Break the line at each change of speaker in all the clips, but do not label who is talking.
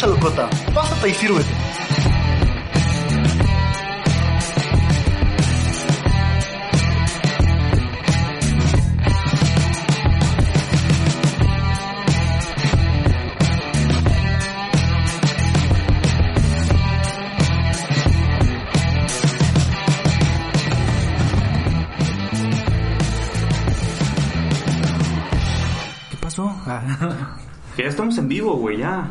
Y sírvete.
¿Qué pasó?
Que ya estamos en vivo, güey, ya.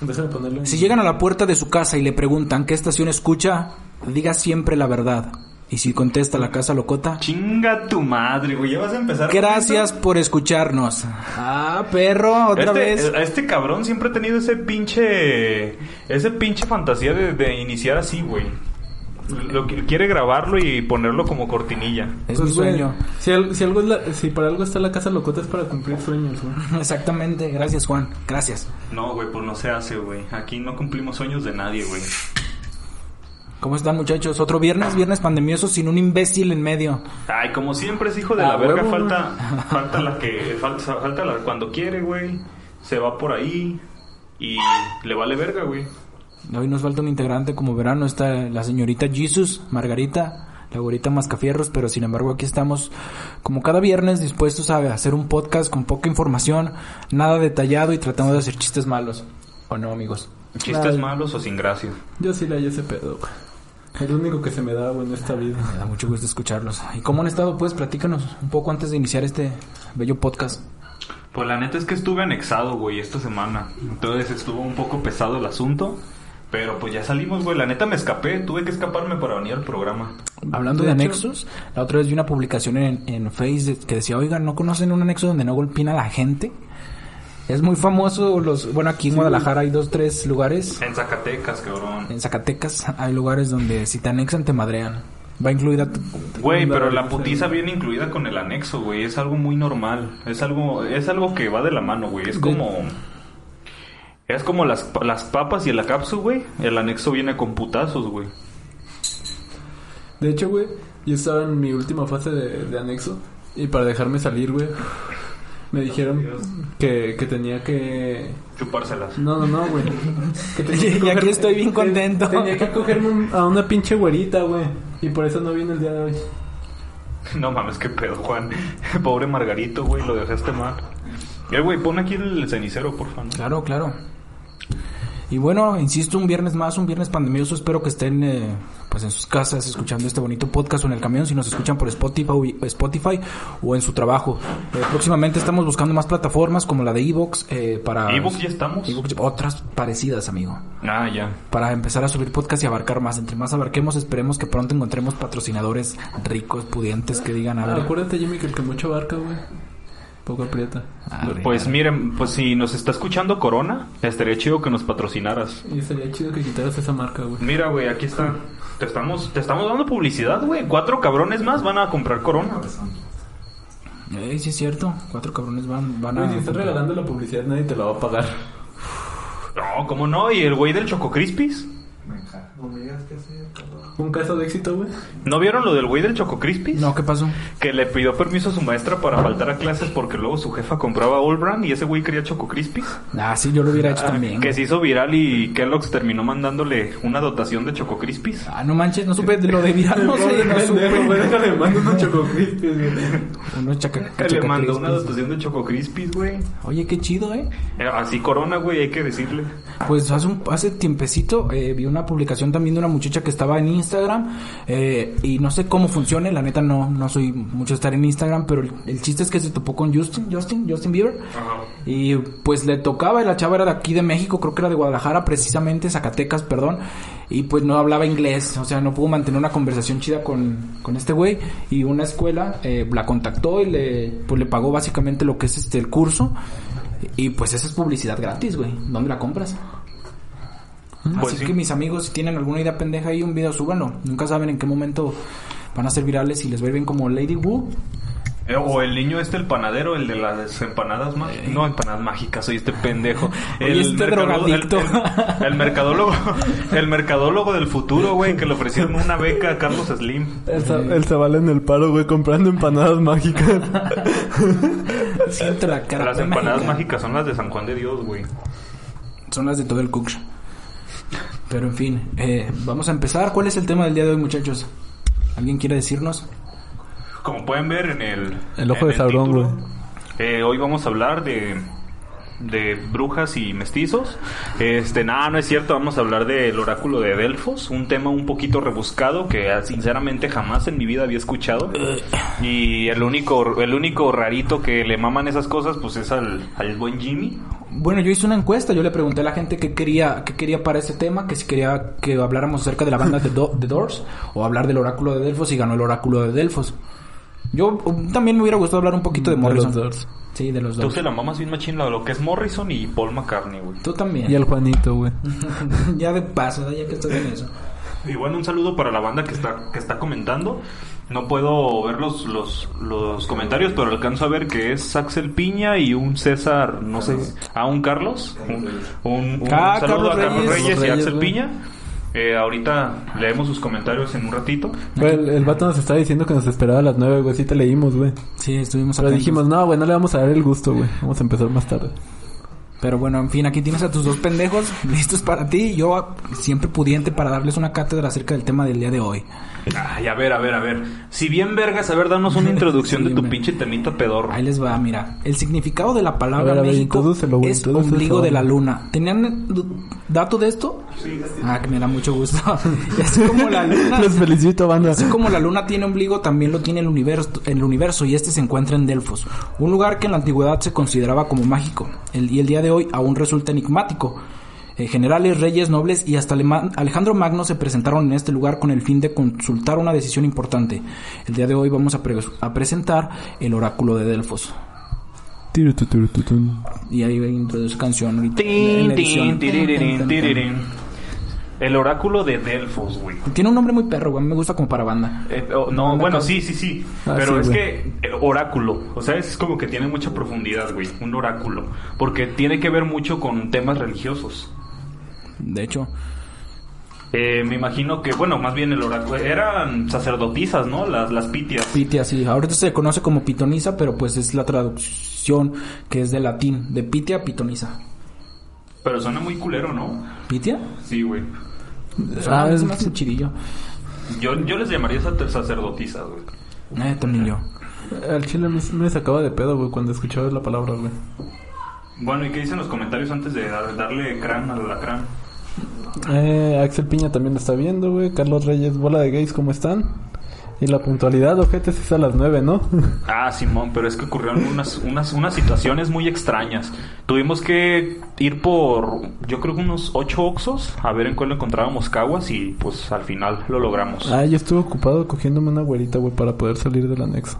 Déjame ponerlo en-
Si llegan a la puerta de su casa y le preguntan qué estación escucha, diga siempre la verdad. Y si contesta la casa locota,
Chinga tu madre, güey. Ya vas a empezar.
gracias por escucharnos. Ah, perro, otra
Este,
vez.
a este cabrón siempre ha tenido ese pinche. Ese pinche fantasía de, de iniciar así, güey. Lo que quiere grabarlo y ponerlo como cortinilla.
Es
Pues,
mi
güey,
sueño.
Si, al- si algo es la- si para algo está la casa locota es para cumplir sueños, güey.
Exactamente, gracias Juan, gracias.
No, güey, pues no se hace, güey. Aquí no cumplimos sueños de nadie, güey.
¿Cómo están muchachos? Otro viernes, viernes pandemioso sin un imbécil en medio.
Ay, como siempre es hijo de
Ah,
la verga,
huevo,
falta, falta la que, falta, falta la cuando quiere, güey. Se va por ahí y le vale verga, güey.
Hoy nos falta un integrante, como verán, no está la señorita Jesus, Margarita, la güerita Mascafierros, pero sin embargo aquí estamos como cada viernes dispuestos a hacer un podcast con poca información, nada detallado y tratando de hacer chistes malos. ¿O no, amigos?
Chistes
Ay.
malos o sin gracia.
Yo sí le hallo ese pedo, güey. Es lo único que se me da, güey, en esta vida.
Me da mucho gusto escucharlos. ¿Y cómo han estado? Pues platícanos un poco antes de iniciar este bello podcast.
Pues la neta es que estuve anexado, güey, esta semana. Entonces estuvo un poco pesado el asunto. Pero pues ya salimos, güey. La neta me escapé. Tuve que escaparme para venir al programa.
Hablando
De
anexos, la otra vez vi una publicación en, en Facebook que decía, oigan, ¿no conocen un anexo donde no golpean a la gente? Es muy famoso los, bueno, aquí en Guadalajara hay dos, tres lugares.
En Zacatecas, cabrón.
En Zacatecas hay lugares donde si te anexan te madrean. Va incluida tu-
Güey, pero la putiza viene incluida con el anexo, güey. Es algo muy normal. Es algo, es algo que va de la mano, güey. Es como... Es como las, las papas y el acapsu, güey. El anexo viene con putazos, güey.
De hecho, güey, yo estaba en mi última fase de, de anexo. Y para dejarme salir, güey, me dijeron que, que tenía que...
Chupárselas.
No, no, no, güey. Que tenía que
Y aquí
coger-
estoy bien contento.
Tenía que cogerme un- a una pinche güerita, güey. Y por eso no vine el día de hoy.
No mames, qué pedo, Juan. Pobre Margarito, güey, lo dejaste mal. Eh, güey, pon aquí el cenicero, por favor.
Claro, claro. Y bueno, insisto, un viernes más, un viernes pandemioso. Espero que estén eh, pues en sus casas escuchando este bonito podcast o en el camión si nos escuchan por Spotify, Spotify o en su trabajo. Eh, próximamente estamos buscando más plataformas como la de Evox eh, para...
¿Evox ya estamos?
Evox, otras parecidas, amigo.
Ah, ya.
Para empezar a subir podcast y abarcar más. Entre más abarquemos, esperemos que pronto encontremos patrocinadores ricos, pudientes que digan, a ver...
Acuérdate, Jimmy, que el que mucho abarca, güey, poco aprieta.
arre,
Pues
arre.
miren, pues si nos está escuchando Corona, estaría chido que nos patrocinaras.
Y estaría chido que quitaras esa marca, güey.
Mira, güey, aquí está. Te estamos, te estamos dando publicidad, güey. Cuatro cabrones más van a comprar Corona.
Eh, sí es cierto. Cuatro cabrones van, van
Güey,
a...
si estás regalando la publicidad, nadie te la va a pagar.
No, ¿cómo no? ¿Y el güey del Choco Crispis?
Un caso de éxito, güey.
¿No vieron lo del güey del Choco Crispis?
No, ¿qué pasó?
Que le pidió permiso a su maestra para faltar a clases porque luego su jefa compraba All Brand y ese güey quería Choco Crispis.
Ah, sí, yo lo hubiera hecho
Ah,
también.
Que se hizo viral y Kellogg's terminó mandándole una dotación de Choco Crispis.
Ah, no manches, no supe de lo de viral, no sé, no supe.
déjale, mando unos choco güey.
Unos chaca,
Le mandó una dotación de Choco Crispis, güey.
Oye, qué chido, ¿eh?
Eh, Así Corona, güey, hay que decirle.
Pues hace, un, hace tiempecito eh, vi una publicación también de una muchacha que estaba en Instagram eh, y no sé cómo funcione, la neta no, no soy mucho estar en Instagram, pero el, el chiste es que se topó con Justin, Justin, Justin Bieber y pues le tocaba, y la chava era de aquí de México, creo que era de Guadalajara precisamente, Zacatecas, perdón, y pues no hablaba inglés, o sea, no pudo mantener una conversación chida con, con este güey y una escuela eh, la contactó y le, pues le pagó básicamente lo que es este el curso y pues esa es publicidad gratis, güey, ¿dónde la compras?
Pues
Así
sí.
que mis amigos, si tienen alguna idea pendeja ahí, un video, súbanlo. Nunca saben en qué momento van a ser virales y les va a ir bien como Lady Wu.
Eh, O el niño este, el panadero, el de las empanadas mágicas. No, empanadas mágicas, soy este pendejo.
Oye,
El
este
mercado- el-
drogadicto.
El, el mercadólogo, el mercadólogo del futuro, güey, que le ofrecieron una beca a Carlos Slim.
El, Zabala en el paro, güey, comprando empanadas mágicas.
Siento la cara.
Las empanadas
mágica.
mágicas son las de San Juan de Dios, güey.
Son las de todo el Cooks. Pero en fin, eh, vamos a empezar. ¿Cuál es el tema del día de hoy, muchachos? ¿Alguien quiere decirnos?
Como pueden ver en el...
El ojo de Sauron, güey.
eh, hoy vamos a hablar de de brujas y mestizos. Este, nada, no es cierto, vamos a hablar del oráculo de Delfos, un tema un poquito rebuscado que ah, sinceramente jamás en mi vida había escuchado. Y el único el único rarito que le maman esas cosas pues es al, al buen Jimmy.
Bueno, yo hice una encuesta, yo le pregunté a la gente qué quería, qué quería para ese tema, que si quería que habláramos acerca de la banda de Do- The Doors o hablar del oráculo de Delfos y ganó el oráculo de Delfos. Yo um, también me hubiera gustado hablar un poquito de
De
Morrison.
los Doors.
Sí, de los
Tú
dos.
se la mamas bien machín lo que es Morrison y Paul McCartney, güey.
Tú también.
Y el Juanito, güey.
ya de paso, ya que estás en eso.
Y bueno, un saludo para la banda que está, que está comentando. No puedo ver los, los, los comentarios, pero alcanzo a ver que es Axel Piña y un César, no sé, a un Carlos. Un, un- un
Ah,
saludo
Carlos
a Carlos
Reyes.
Reyes, y
Reyes,
Axel. Piña. Eh, ahorita leemos sus comentarios en un ratito.
Güey, el, el vato nos estaba diciendo que nos esperaba a las nueve, güey. Sí te leímos, güey.
Sí, estuvimos
Pero
atentos.
dijimos, no, güey, no le vamos a dar el gusto, güey. Vamos a empezar más tarde.
Pero bueno, en fin, aquí tienes a tus dos pendejos listos para ti. y Yo siempre pudiente para darles una cátedra acerca del tema del día de hoy.
Ay, a ver, a ver, a ver. Si bien vergas, a ver, danos una introducción
Sí,
de tu pinche temita pedorro.
Ahí les va, mira. El significado de la palabra
A ver, a ver,
México
güey,
es ombligo de la luna. ¿Tenían dato de esto? Ah, que me da mucho gusto. Y así como la luna...
Los felicito, banda.
Así como la luna tiene ombligo, también lo tiene el universo, el universo y este se encuentra en Delfos, un lugar que en la antigüedad se consideraba como mágico el, y el día de hoy aún resulta enigmático. Eh, generales, reyes, nobles y hasta Alema- Alejandro Magno se presentaron en este lugar con el fin de consultar una decisión importante. El día de hoy vamos a, pre- a presentar el oráculo de Delfos. Y ahí introduce canción ahorita
El oráculo de Delfos, güey.
Tiene un nombre muy perro, güey. Me gusta como para banda.
Eh, oh, no, bueno, sí, sí, sí.
Ah,
pero
sí,
es
güey.
que eh, oráculo, o sea, es como que tiene mucha profundidad, güey, un oráculo, porque tiene que ver mucho con temas religiosos.
De hecho,
Eh, me imagino que, bueno, más bien el oráculo eran sacerdotisas, ¿no? Las las pitias.
Pitia, sí. Ahorita se conoce como pitonisa, pero pues es la traducción que es de latín, de pitia a pitonisa.
Pero suena muy culero, ¿no?
¿Pitia?
Sí, güey.
Ah,
Ah,
es
es-
más un chidillo.
Yo, yo les llamaría sacer- sacerdotisas, güey.
Eh, también yo.
Al chile me, me sacaba de pedo, güey, cuando escuchaba la palabra, güey.
Bueno, ¿y qué dicen los comentarios antes de dar- darle crán al alacrán?
Eh, Axel Piña también lo está viendo, güey. Carlos Reyes, bola de gays, ¿cómo están? Y la puntualidad, ojete, es a las nueve, ¿no?
Ah, Simón, pero es que ocurrieron unas, unas, unas situaciones muy extrañas. Tuvimos que ir por, yo creo que unos ocho oxos a ver en cuál encontrábamos caguas y pues al final lo logramos.
ah, yo estuve ocupado cogiéndome una güerita, güey, para poder salir del anexo.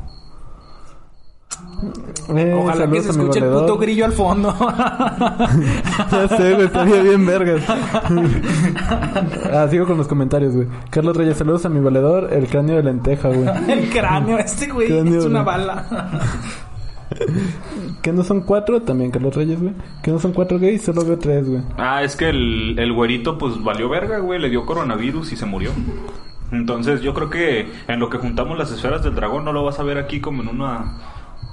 Eh,
Ojalá que se escuche el puto grillo al fondo.
Ya sé, güey, estaría bien vergas. ah, sigo con los comentarios, güey. Carlos Reyes, saludos a mi valedor, el cráneo de lenteja, güey.
el cráneo, este güey
Cráneo,
es una
güey.
bala.
Que no son cuatro, también Carlos Reyes, güey. Que no son cuatro gays, solo veo tres, güey.
Ah, es que el, el güerito pues valió verga, güey, le dio coronavirus y se murió. Entonces yo creo que en lo que juntamos las esferas del dragón no lo vas a ver aquí como en una...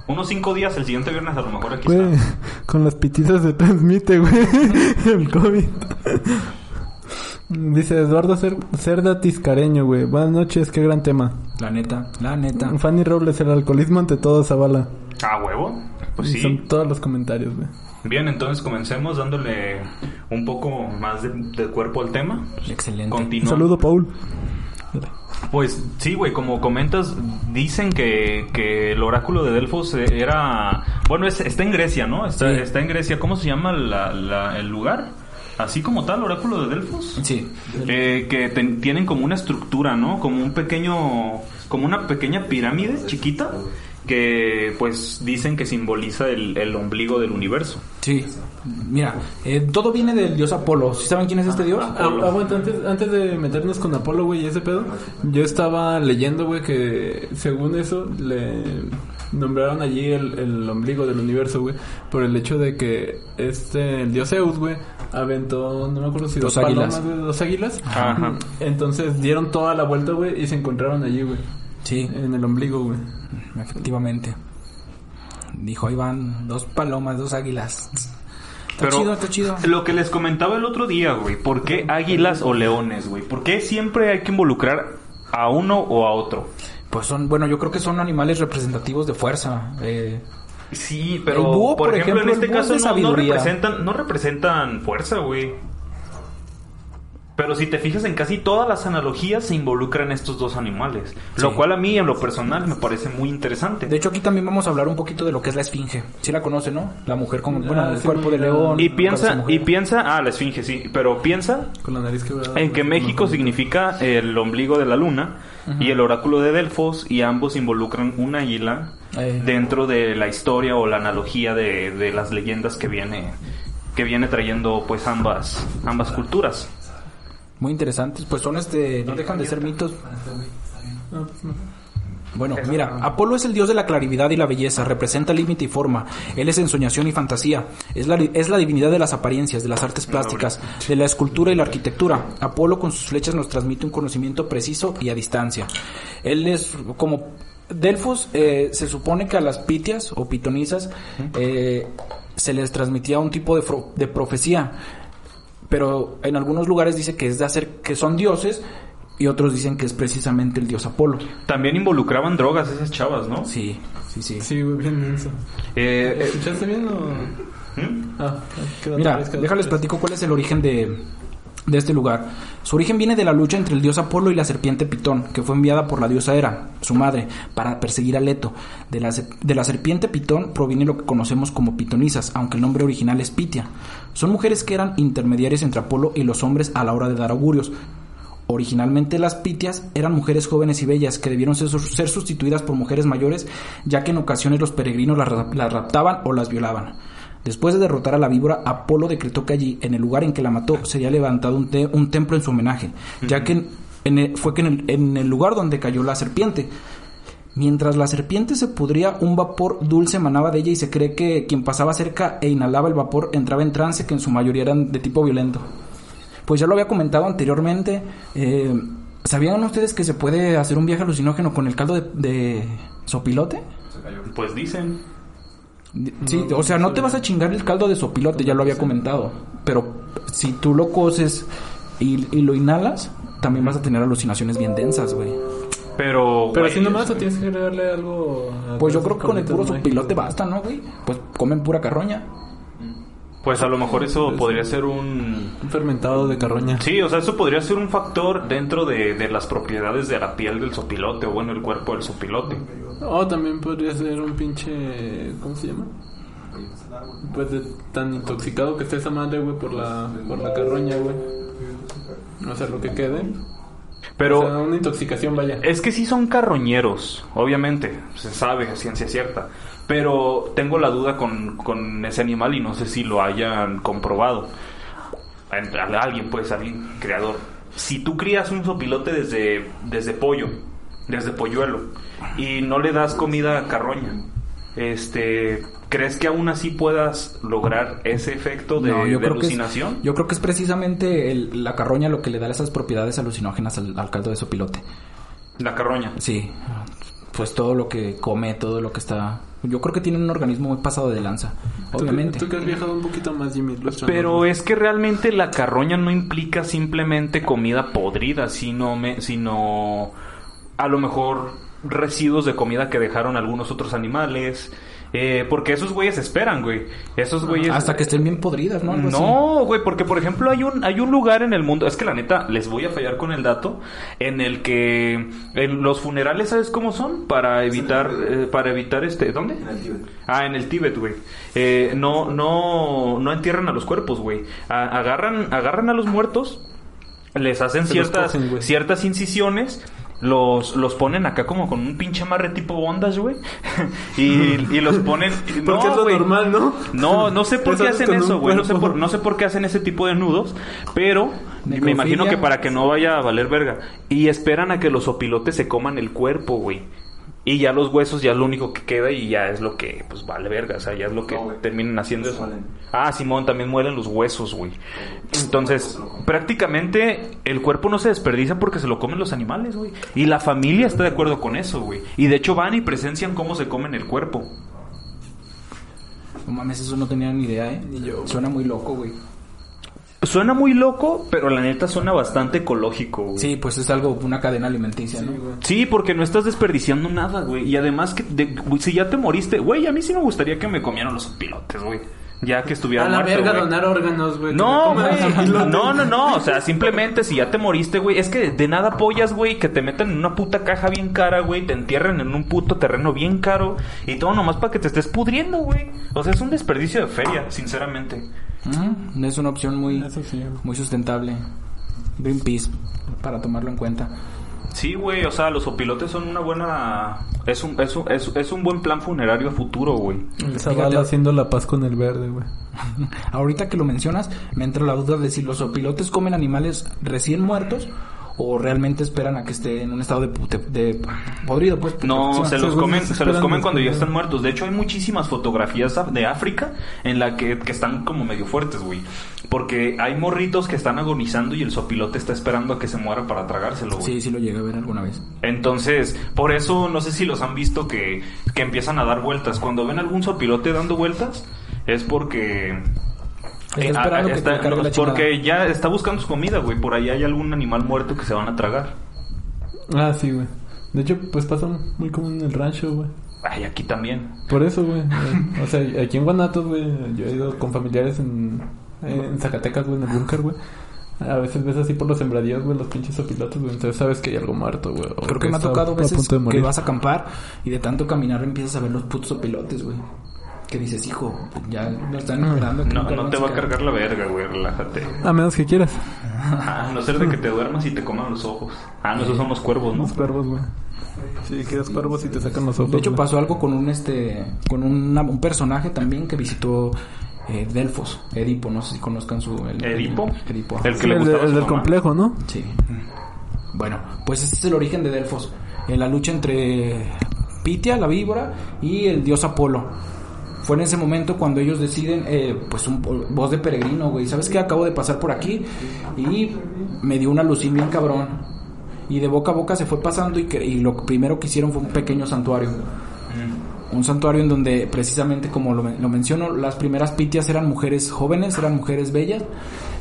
Unos cinco días, el siguiente viernes a lo mejor aquí
Güey,
está.
con las pititas se transmite, güey, el COVID. Dice Eduardo Cer- Cerda Tiscareño, güey. Buenas noches, qué gran tema.
La neta, la neta.
Fanny Robles, el alcoholismo ante todo, Zavala.
Ah, huevo. Pues sí.
Son todos los comentarios, güey.
Bien, entonces comencemos dándole un poco más de, de cuerpo al tema.
Excelente.
Un
Continúa.
saludo, Paul.
Pues sí, güey, como comentas, dicen que, que el oráculo de Delfos era... Bueno, es- está en Grecia, ¿no? Está,
Sí.
está en Grecia. ¿Cómo se llama la- la- el lugar? Así como tal, oráculo de Delfos.
Sí.
Eh, que ten- tienen como una estructura, ¿no? Como un pequeño... Como una pequeña pirámide chiquita que pues dicen que simboliza el, el ombligo del universo.
Sí. Mira, eh, todo viene del dios Apolo. ¿Sí saben quién es este dios?
Ah, aguanta, antes, antes de meternos con Apolo, güey, y ese pedo, yo estaba leyendo, güey, que según eso le nombraron allí el, el ombligo del universo, güey, por el hecho de que este, el dios Zeus, güey, aventó, no me acuerdo si
Dos
dos,
águilas.
palomas, güey, dos águilas.
Ajá.
Entonces dieron toda la vuelta, güey, y se encontraron allí, güey,
Sí,
en el ombligo, güey.
efectivamente. Dijo, ahí van dos palomas, dos águilas. Está chido, está chido.
Lo que les comentaba el otro día, güey. ¿Por qué águilas o leones, güey? ¿Por qué siempre hay que involucrar a uno o a otro?
Pues son, bueno, yo creo que son animales representativos de fuerza. Eh,
Sí, pero
búho,
por,
por
ejemplo,
ejemplo,
en este caso no, representan, no representan fuerza, güey. Pero si te fijas en casi todas las analogías se involucran estos dos animales, lo cual a mí en lo personal me parece muy interesante.
de hecho, aquí también vamos a hablar un poquito de lo que es la esfinge. Sí la conoce, ¿no? La mujer con bueno,
Ah,
el
sí,
cuerpo de león.
y piensa, y piensa, ah, la esfinge sí, pero piensa
Con la nariz quebrada.
en que México significa el ombligo de la luna y el oráculo de Delfos y ambos involucran un águila
Eh.
dentro de la historia o la analogía de, de las leyendas que viene que viene trayendo pues ambas ambas culturas.
Muy interesantes. Pues son este. No dejan de ser mitos.
No, no.
Bueno, mira, Apolo es el dios de la clarividad y la belleza, representa límite y forma. Él es ensoñación y fantasía. Es la, es la divinidad de las apariencias, de las artes plásticas, de la escultura y la arquitectura. Apolo con sus flechas nos transmite un conocimiento preciso y a distancia. Él es como Delfos, eh, se supone que a las pitias o pitonisas eh, se les transmitía un tipo de, fro- de profecía pero en algunos lugares dice que es de hacer que son dioses y otros dicen que es precisamente el dios Apolo.
También involucraban drogas esas chavas, ¿no?
Sí, sí, sí.
Sí, bien denso.
Eh, eh,
¿Escuchaste bien o...?
¿hmm?
Ah,
Mira, déjales platico cuál es el origen de, de este lugar. Su origen viene de la lucha entre el dios Apolo y la serpiente Pitón, que fue enviada por la diosa Hera, su madre, para perseguir a Leto. De la, de la serpiente Pitón proviene lo que conocemos como pitonisas, aunque el nombre original es Pitia. Son mujeres que eran intermediarias entre Apolo y los hombres a la hora de dar augurios. Originalmente las pitias eran mujeres jóvenes y bellas que debieron ser, ser sustituidas por mujeres mayores, ya que en ocasiones los peregrinos las, las raptaban o las violaban. Después de derrotar a la víbora, Apolo decretó que allí, en el lugar en que la mató, sería levantado un, te- un templo en su homenaje, ya que en- en el- fue que en el, en el lugar donde cayó la serpiente. Mientras la serpiente se pudría, un vapor dulce emanaba de ella y se cree que quien pasaba cerca e inhalaba el vapor entraba en trance, que en su mayoría eran de tipo violento. Pues ya lo había comentado anteriormente. eh, ¿Sabían ustedes que se puede hacer un viaje alucinógeno con el caldo de, de sopilote?
pues dicen.
Sí, o sea, no te vas a chingar el caldo de sopilote, ya lo había comentado. Pero si tú lo coces y, y lo inhalas, también vas a tener alucinaciones bien densas, güey.
Pero
Pero así nomás o tienes que agregarle algo...
Pues yo creo que con el puro sopilote basta, ¿no, güey? Pues comen pura carroña.
Pues a lo mejor eso podría ser un
Un fermentado de carroña.
Sí, o sea, eso podría ser un factor dentro de, de las propiedades de la piel del sopilote o bueno, el cuerpo del sopilote.
O también podría ser un pinche... ¿Cómo se llama? Pues de tan intoxicado que esté esa madre, güey, por la, por la carroña, güey. No sé lo que quede.
Pero
O sea, una intoxicación, vaya.
Es que sí son carroñeros, obviamente, se sabe, a ciencia cierta. Pero tengo la duda con, con ese animal y no sé si lo hayan comprobado. A- alguien, pues, alguien creador. Si tú crías un sopilote desde, desde pollo, desde polluelo, y no le das comida a carroña, este, ¿crees que aún así puedas lograr ese efecto de,
No, yo
de
creo que es-
alucinación?
yo creo que es precisamente el- la carroña lo que le da esas propiedades alucinógenas al, al caldo de sopilote.
La carroña.
Sí, pues todo lo que come, todo lo que está... Yo creo que tiene un organismo muy pasado de lanza, obviamente.
Tú que has viajado un poquito más, Jimmy. ilústranos,
Pero es que realmente la carroña no implica simplemente comida podrida, sino, me, sino a lo mejor residuos de comida que dejaron algunos otros animales. Eh, porque esos güeyes esperan, güey. Esos güeyes...
Hasta que estén bien podridas, ¿no? Algo así.
No, güey, porque por ejemplo hay un hay un lugar en el mundo, es que la neta les voy a fallar con el dato en el que en los funerales sabes cómo son para evitar eh, para evitar este ¿dónde?
En el Tíbet.
Ah, en el Tíbet, güey. Eh, no no no entierran a los cuerpos, güey. A- agarran agarran a los muertos, les hacen
Se
ciertas
cogen,
ciertas incisiones los, los ponen acá como con un pinche amarre tipo ondas, güey. y, y los ponen.
Porque
no,
es lo
güey.
normal, ¿no?
No, no sé por qué hacen eso, güey. No sé por, no sé por qué hacen ese tipo de nudos, pero me imagino que para que no vaya a valer verga. Y esperan a que los opilotes se coman el cuerpo, güey. Y ya los huesos ya es lo único que queda y ya es lo que, pues vale verga, o sea, ya es lo que
No,
terminan haciendo eso.
muelen.
Ah, Simón, también muelen los huesos, güey. Entonces, prácticamente el cuerpo no se desperdicia porque se lo comen los animales, güey. Y la familia está de acuerdo con eso, güey. Y de hecho van y presencian cómo se comen el cuerpo.
No mames, eso no tenía ni idea, ¿eh? Ni yo. Suena muy loco, güey.
Suena muy loco, pero la neta suena bastante ecológico, güey.
Sí, pues es algo, una cadena alimenticia, ¿no?
Sí, porque no estás desperdiciando nada, güey. Y además que de- güey, si ya te moriste, güey, a mí sí me gustaría que me comieran los pilotes, güey. Ya que estuviera
A la
muerto,
verga
güey.
donar órganos, güey.
No, güey.
pilotes.
No, no, no. O sea, simplemente si ya te moriste, güey. Es que de nada apoyas, güey, que te metan en una puta caja bien cara, güey. Te entierren en un puto terreno bien caro. Y todo nomás para que te estés pudriendo, güey. O sea, es un desperdicio de feria, sinceramente.
Ujú, Es una opción muy,
Eso sí, güey.
muy sustentable. Greenpeace, para tomarlo en cuenta.
Sí, güey. O sea, los opilotes son una buena... Es un, es un, es, es un buen plan funerario a futuro, güey.
El Zavala haciendo la paz con el verde, güey.
Ahorita que lo mencionas, me entra la duda de si los opilotes comen animales recién muertos o realmente esperan a que esté en un estado de, pute- de podrido, pues.
No, se los comen,
se
se los comen cuando ya están muertos. De hecho, hay muchísimas fotografías af- de África en la que, que están como medio fuertes, güey. Porque hay morritos que están agonizando y el sopilote está esperando a que se muera para tragárselo, güey.
Sí, sí lo llegué a ver alguna vez.
Entonces, por eso no sé si los han visto que, que empiezan a dar vueltas. Cuando ven algún sopilote dando vueltas, es porque.
Está
eh,
esperando
ah,
que
está-
te cargue la
porque ya está buscando su comida, güey. Por ahí hay algún animal muerto que se van a tragar.
Ah, sí, güey. De hecho, pues pasa muy común en el rancho, güey.
Ay, aquí también.
Por eso, güey. Eh, O sea, aquí en Guanatos, güey, yo he ido con familiares en, en Zacatecas, güey, en el búnker, güey. A veces ves así por los sembradíos, güey, los pinches opilotes, güey. Entonces sabes que hay algo muerto, güey.
Creo que me ha
está
tocado
a
veces que vas a acampar y de tanto caminar empiezas a ver los putos opilotes, güey. Que dices, hijo, ya lo están esperando.
No, no te va a
sacar".
cargar la verga, güey. Relájate.
A menos que quieras.
A no ser de que te duermas y te coman los ojos. Ah, no, esos son los cuervos, ¿no?
Los cuervos, güey. Sí, quedas cuervos y te sacan los ojos.
De hecho pasó algo con un este con una- un personaje también que visitó eh, Delfos, Edipo, no sé si conozcan su el-
¿Edipo?
Edipo. ajá.
El que
Sí,
le
el, el del complejo, ¿no?
Sí. Bueno, pues ese es el origen de Delfos. En la lucha entre Pitia, la víbora, y el dios Apolo. Fue en ese momento cuando ellos deciden, eh, pues, un voz de peregrino, güey. ¿Sabes qué? Acabo de pasar por aquí y me dio una lucín bien cabrón. Y de boca a boca se fue pasando y, que- y lo primero que hicieron fue un pequeño santuario. Un santuario en donde precisamente como lo menciono, las primeras pitias eran mujeres jóvenes, eran mujeres bellas,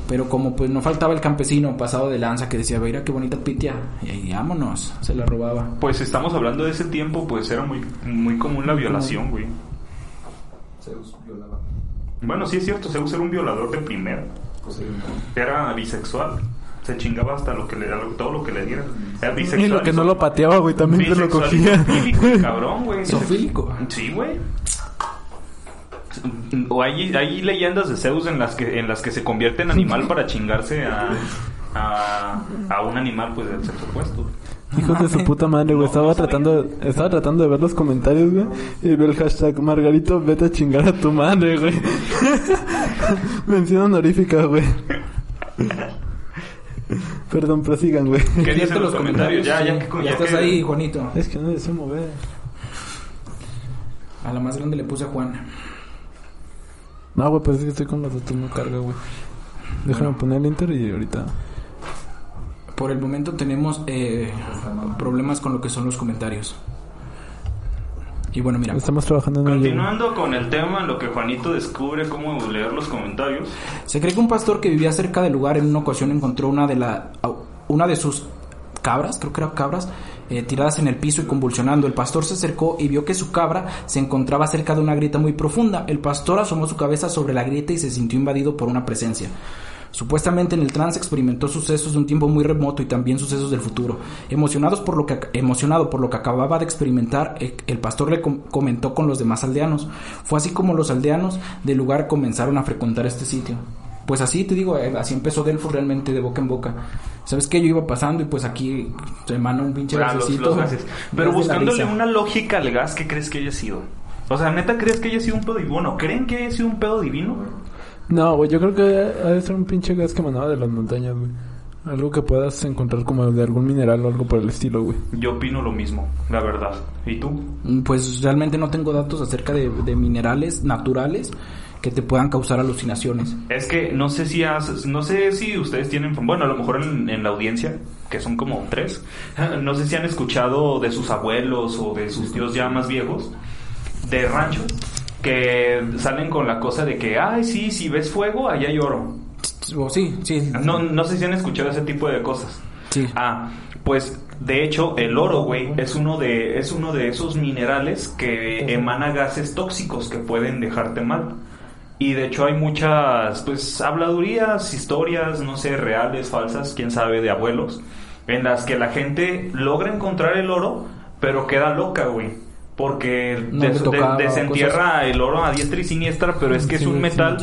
pero como pues no faltaba el campesino pasado de lanza que decía, mira qué bonita pitia, y ahí vámonos, se la robaba.
Pues estamos hablando de ese tiempo, pues era muy, muy común la violación, güey. Bueno, sí es cierto, Zeus era un violador de primera. Era bisexual. Se chingaba hasta lo que le, todo lo que le diera. Era bisexual.
Y lo que no lo pateaba, güey, también se lo cogía.
cabrón, güey.
Zoofílico.
Sí, güey. O hay, hay leyendas de Zeus en las que en las que se convierte en animal para chingarse a, a, a un animal pues del sexo opuesto.
Hijos de su puta madre, güey.
No,
Estaba tratando, estaba tratando de ver los comentarios, güey. Y veo el hashtag Margarito, vete a chingar a tu madre, güey. Mención honorífica, güey. Perdón, prosigan, güey.
¿Qué dicen los comentarios? Ya, ya, que-
ya
ya
estás
que-
ahí, Juanito.
Es que no deseo mover.
A la más grande le puse a Juan.
No, güey, pues es que estoy con los datos, no carga, güey. Déjame poner el enter y ahorita.
Por el momento tenemos eh, problemas con lo que son los comentarios. Y bueno, mira,
Estamos trabajando en.
Continuando con el tema en lo que Juanito descubre cómo leer los comentarios.
Se cree que un pastor que vivía cerca del lugar en una ocasión encontró una de la una de sus cabras, creo que eran cabras, eh, tiradas en el piso y convulsionando. El pastor se acercó y vio que su cabra se encontraba cerca de una grieta muy profunda. El pastor asomó su cabeza sobre la grieta y se sintió invadido por una presencia. Supuestamente en el trance experimentó sucesos de un tiempo muy remoto y también sucesos del futuro. Emocionados por lo que, emocionado por lo que acababa de experimentar, eh, el pastor le com- comentó con los demás aldeanos. Fue así como los aldeanos del lugar comenzaron a frecuentar este sitio. Pues así te digo, eh, así empezó Delfos realmente de boca en boca. ¿Sabes qué? Yo iba pasando y pues aquí se emana un pinche
Ah,
gasecito.
Pero buscándole una lógica al gas, ¿qué crees que haya sido? O sea, ¿neta crees que haya sido un pedo divino? ¿creen que haya sido un pedo divino?
No, güey, yo creo que ha de ser un pinche gas que emanaba de las montañas, güey. Algo que puedas encontrar como de algún mineral o algo por el estilo, güey.
Yo opino lo mismo, la verdad. ¿Y tú?
Mm, Pues realmente no tengo datos acerca de, de minerales naturales que te puedan causar alucinaciones.
Es que no sé si has- no sé si ustedes tienen, bueno, a lo mejor en, en la audiencia, que son como tres, no sé si han escuchado de sus abuelos o de sus tíos ya más viejos, de ranchos, que salen con la cosa de que, ay, sí, si ves fuego, allá hay oro.
O sí, sí.
No, no sé si han escuchado ese tipo de cosas.
Sí.
Ah, pues de hecho el oro, güey, es uno de es uno de esos minerales que emana gases tóxicos que pueden dejarte mal. Y de hecho hay muchas pues habladurías, historias, no sé, reales, falsas, quién sabe, de abuelos, en las que la gente logra encontrar el oro, pero queda loca, güey. Porque
No
des- desentierra el oro a diestra y siniestra, pero es que es un metal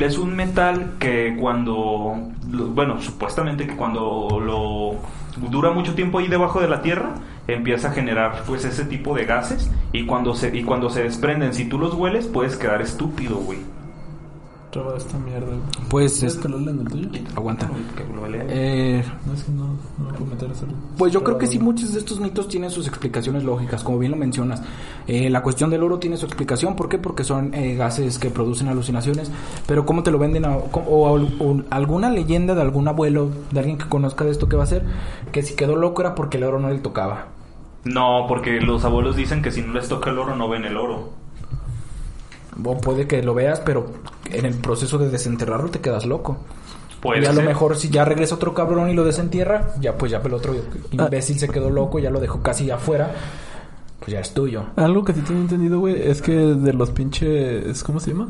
es un metal que cuando, bueno, supuestamente que cuando lo dura mucho tiempo ahí debajo de la tierra, empieza a generar pues ese tipo de gases y cuando se y cuando se desprenden, si tú los hueles, puedes quedar estúpido, güey.
Traba esta mierda, güey.
Pues
¿Quieres
es...
que lo lea en el tuyo?
Aguanta. Eh,
No, es que no, no me puedo meter a hacerlo.
Pues yo creo que sí, muchos de estos mitos tienen sus explicaciones lógicas, como bien lo mencionas. Eh, la cuestión del oro tiene su explicación, ¿por qué? Porque son eh, gases que producen alucinaciones, pero ¿cómo te lo venden? a- o, o alguna leyenda de algún abuelo, de alguien que conozca de esto que va a ser, que si quedó loco era porque el oro no le tocaba.
No, porque los abuelos dicen que si no les toca el oro no ven el oro.
O puede que lo veas, pero en el proceso de desenterrarlo te quedas loco.
Puede
y a lo mejor si ya regresa otro cabrón y lo desentierra, ya pues ya el otro imbécil se quedó loco, ya lo dejó casi afuera, pues ya es tuyo.
Algo que sí tenía entendido, güey, es que de los pinches... ¿Cómo se llama?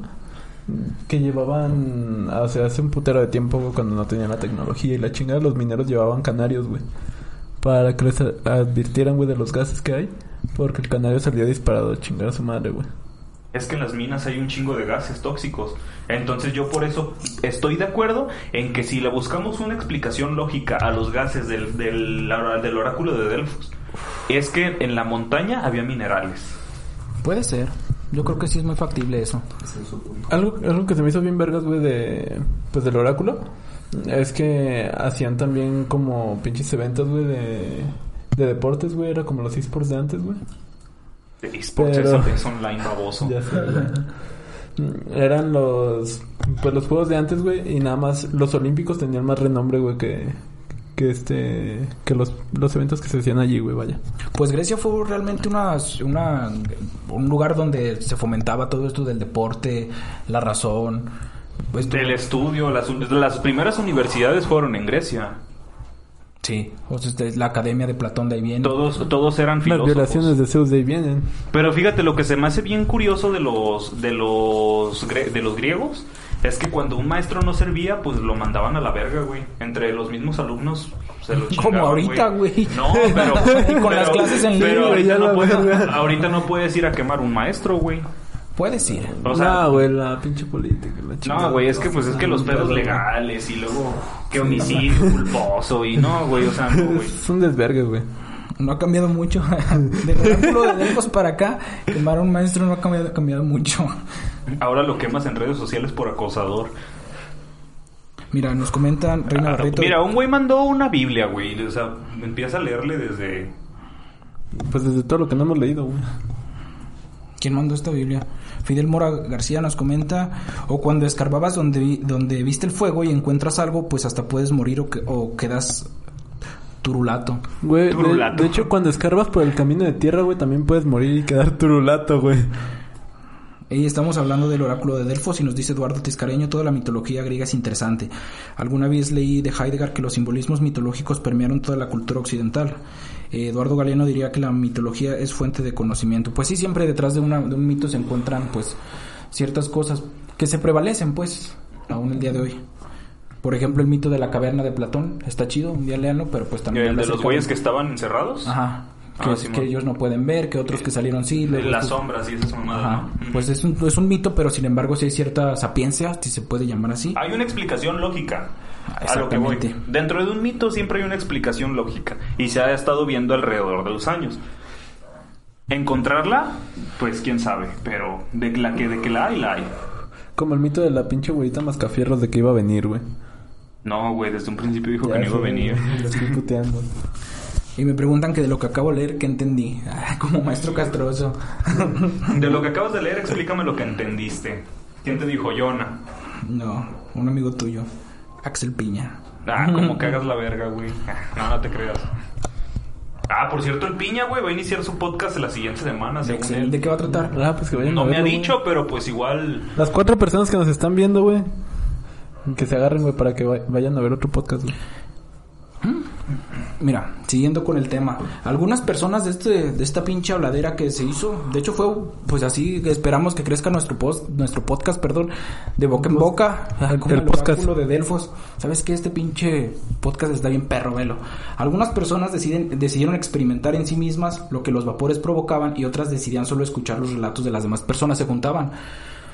Que llevaban... O sea, hace un putero de tiempo, güey, cuando no tenían la tecnología y la chingada, los mineros llevaban canarios, güey. Para que les advirtieran, güey, de los gases que hay. Porque el canario salía disparado a chingar a su madre, güey.
Es que en las minas hay un chingo de gases tóxicos. Entonces yo por eso estoy de acuerdo en que si le buscamos una explicación lógica a los gases del, del, del oráculo de Delfos, es que en la montaña había minerales.
Puede ser. Yo creo que sí es muy factible eso.
Algo, algo que se me hizo bien vergas, güey, de... Pues del oráculo. Es que hacían también como pinches eventos, güey, de... De deportes, güey. Era como los esports de antes, güey.
De esports,
Pero-
eso es online baboso.
Ya sé, Eran los... Pues los juegos de antes, güey. Y nada más los olímpicos tenían más renombre, güey, que... Que este... Que los, los eventos que se hacían allí, güey, vaya.
Pues Grecia fue realmente una, una, un lugar donde se fomentaba todo esto del deporte, la razón. Pues,
Del estudio, las, las primeras universidades fueron en Grecia.
Sí, o sea, este, la academia de Platón de ahí viene.
Todos, todos eran
Las
filósofos.
violaciones de Zeus de ahí vienen.
Pero fíjate, lo que se me hace bien curioso de los, de los, de los griegos es que cuando un maestro no servía, pues lo mandaban a la verga, güey. Entre los mismos alumnos se lo
Como
chingaban,
ahorita, güey.
No, pero...
Y con las clases en línea,
Pero
güey,
ahorita
ya
no, puedes, ahorita no puedes ir a quemar un maestro, güey.
Puedes ir.
O sea,
no, güey, la pinche política. La chingada.
no, güey, es que pues es que los pedos legales y luego que homicidio culposo y no, güey, o sea, no, güey.
Es un desvergue, güey.
No ha cambiado mucho. Del oráculo de Delfos para acá, quemar a un maestro no ha cambiado, ha cambiado mucho.
Ahora lo quemas en redes sociales por acosador.
Mira, nos comentan Reina
Ah,
Barreto.
Mira, un güey mandó una Biblia, güey. O sea, empieza a leerle desde
Pues desde todo lo que no hemos leído, güey.
¿Quién mandó esta Biblia? Fidel Mora García nos comenta, o cuando escarbabas donde, vi- donde viste el fuego y encuentras algo, pues hasta puedes morir o, que- o quedas turulato.
Güey, de,
Turulato.
de hecho, cuando escarbas por el camino de tierra, güey, también puedes morir y quedar turulato, güey.
Y estamos hablando del oráculo de Delfos y nos dice Eduardo Tiscareño, toda la mitología griega es interesante. Alguna vez leí de Heidegger que los simbolismos mitológicos permearon toda la cultura occidental. Eh, Eduardo Galeano diría que la mitología es fuente de conocimiento. Pues sí, siempre detrás de, una, de un mito se encuentran pues ciertas cosas que se prevalecen pues aún el día de hoy. Por ejemplo, el mito de la caverna de Platón está chido, un día léanlo, pero pues también...
el de los güeyes que estaban encerrados.
Ajá. Que,
Ah,
que ellos no pueden ver, que otros que salieron sí. Luego
las
estos-
sombras y esas mamadas.
Ajá.
¿no?
Pues es un, es un mito, pero sin embargo sí hay cierta sapiencia, si se puede llamar así.
Hay una explicación lógica. A lo que voy. Dentro de un mito siempre hay una explicación lógica. Y se ha estado viendo alrededor de los años. Encontrarla, pues quién sabe. Pero de la que, de que la hay, la hay.
Como el mito de la pinche güerita mascafierros de que iba a venir, güey.
No, güey, desde un principio dijo
Ya
que no iba a venir.
Lo estoy puteando.
Y me preguntan que de lo que acabo de leer, ¿qué entendí? Ah, como maestro castroso.
De lo que acabas de leer, explícame lo que entendiste. ¿Quién te dijo, Jonah?
no, un amigo tuyo, Axel Piña.
Ah, como que hagas la verga, güey. No, no te creas. Ah, por cierto, el Piña, güey, va a iniciar su podcast la siguiente semana, según él.
¿De qué va a tratar?
Ah, pues que vayan
No
a
me ha
güey.
dicho, pero pues igual...
Las cuatro personas que nos están viendo, güey. Que se agarren, güey, para que va- vayan a ver otro podcast, güey.
Mira, siguiendo con el tema, algunas personas de este de esta pinche habladera que se hizo, de hecho fue pues así esperamos que crezca nuestro post, nuestro podcast, perdón, de boca en boca, como
el
el,
podcast.
de Delfos. ¿Sabes qué? Este pinche podcast está bien perro, velo. Algunas personas deciden decidieron experimentar en sí mismas lo que los vapores provocaban y otras decidían solo escuchar los relatos de las demás personas, se juntaban.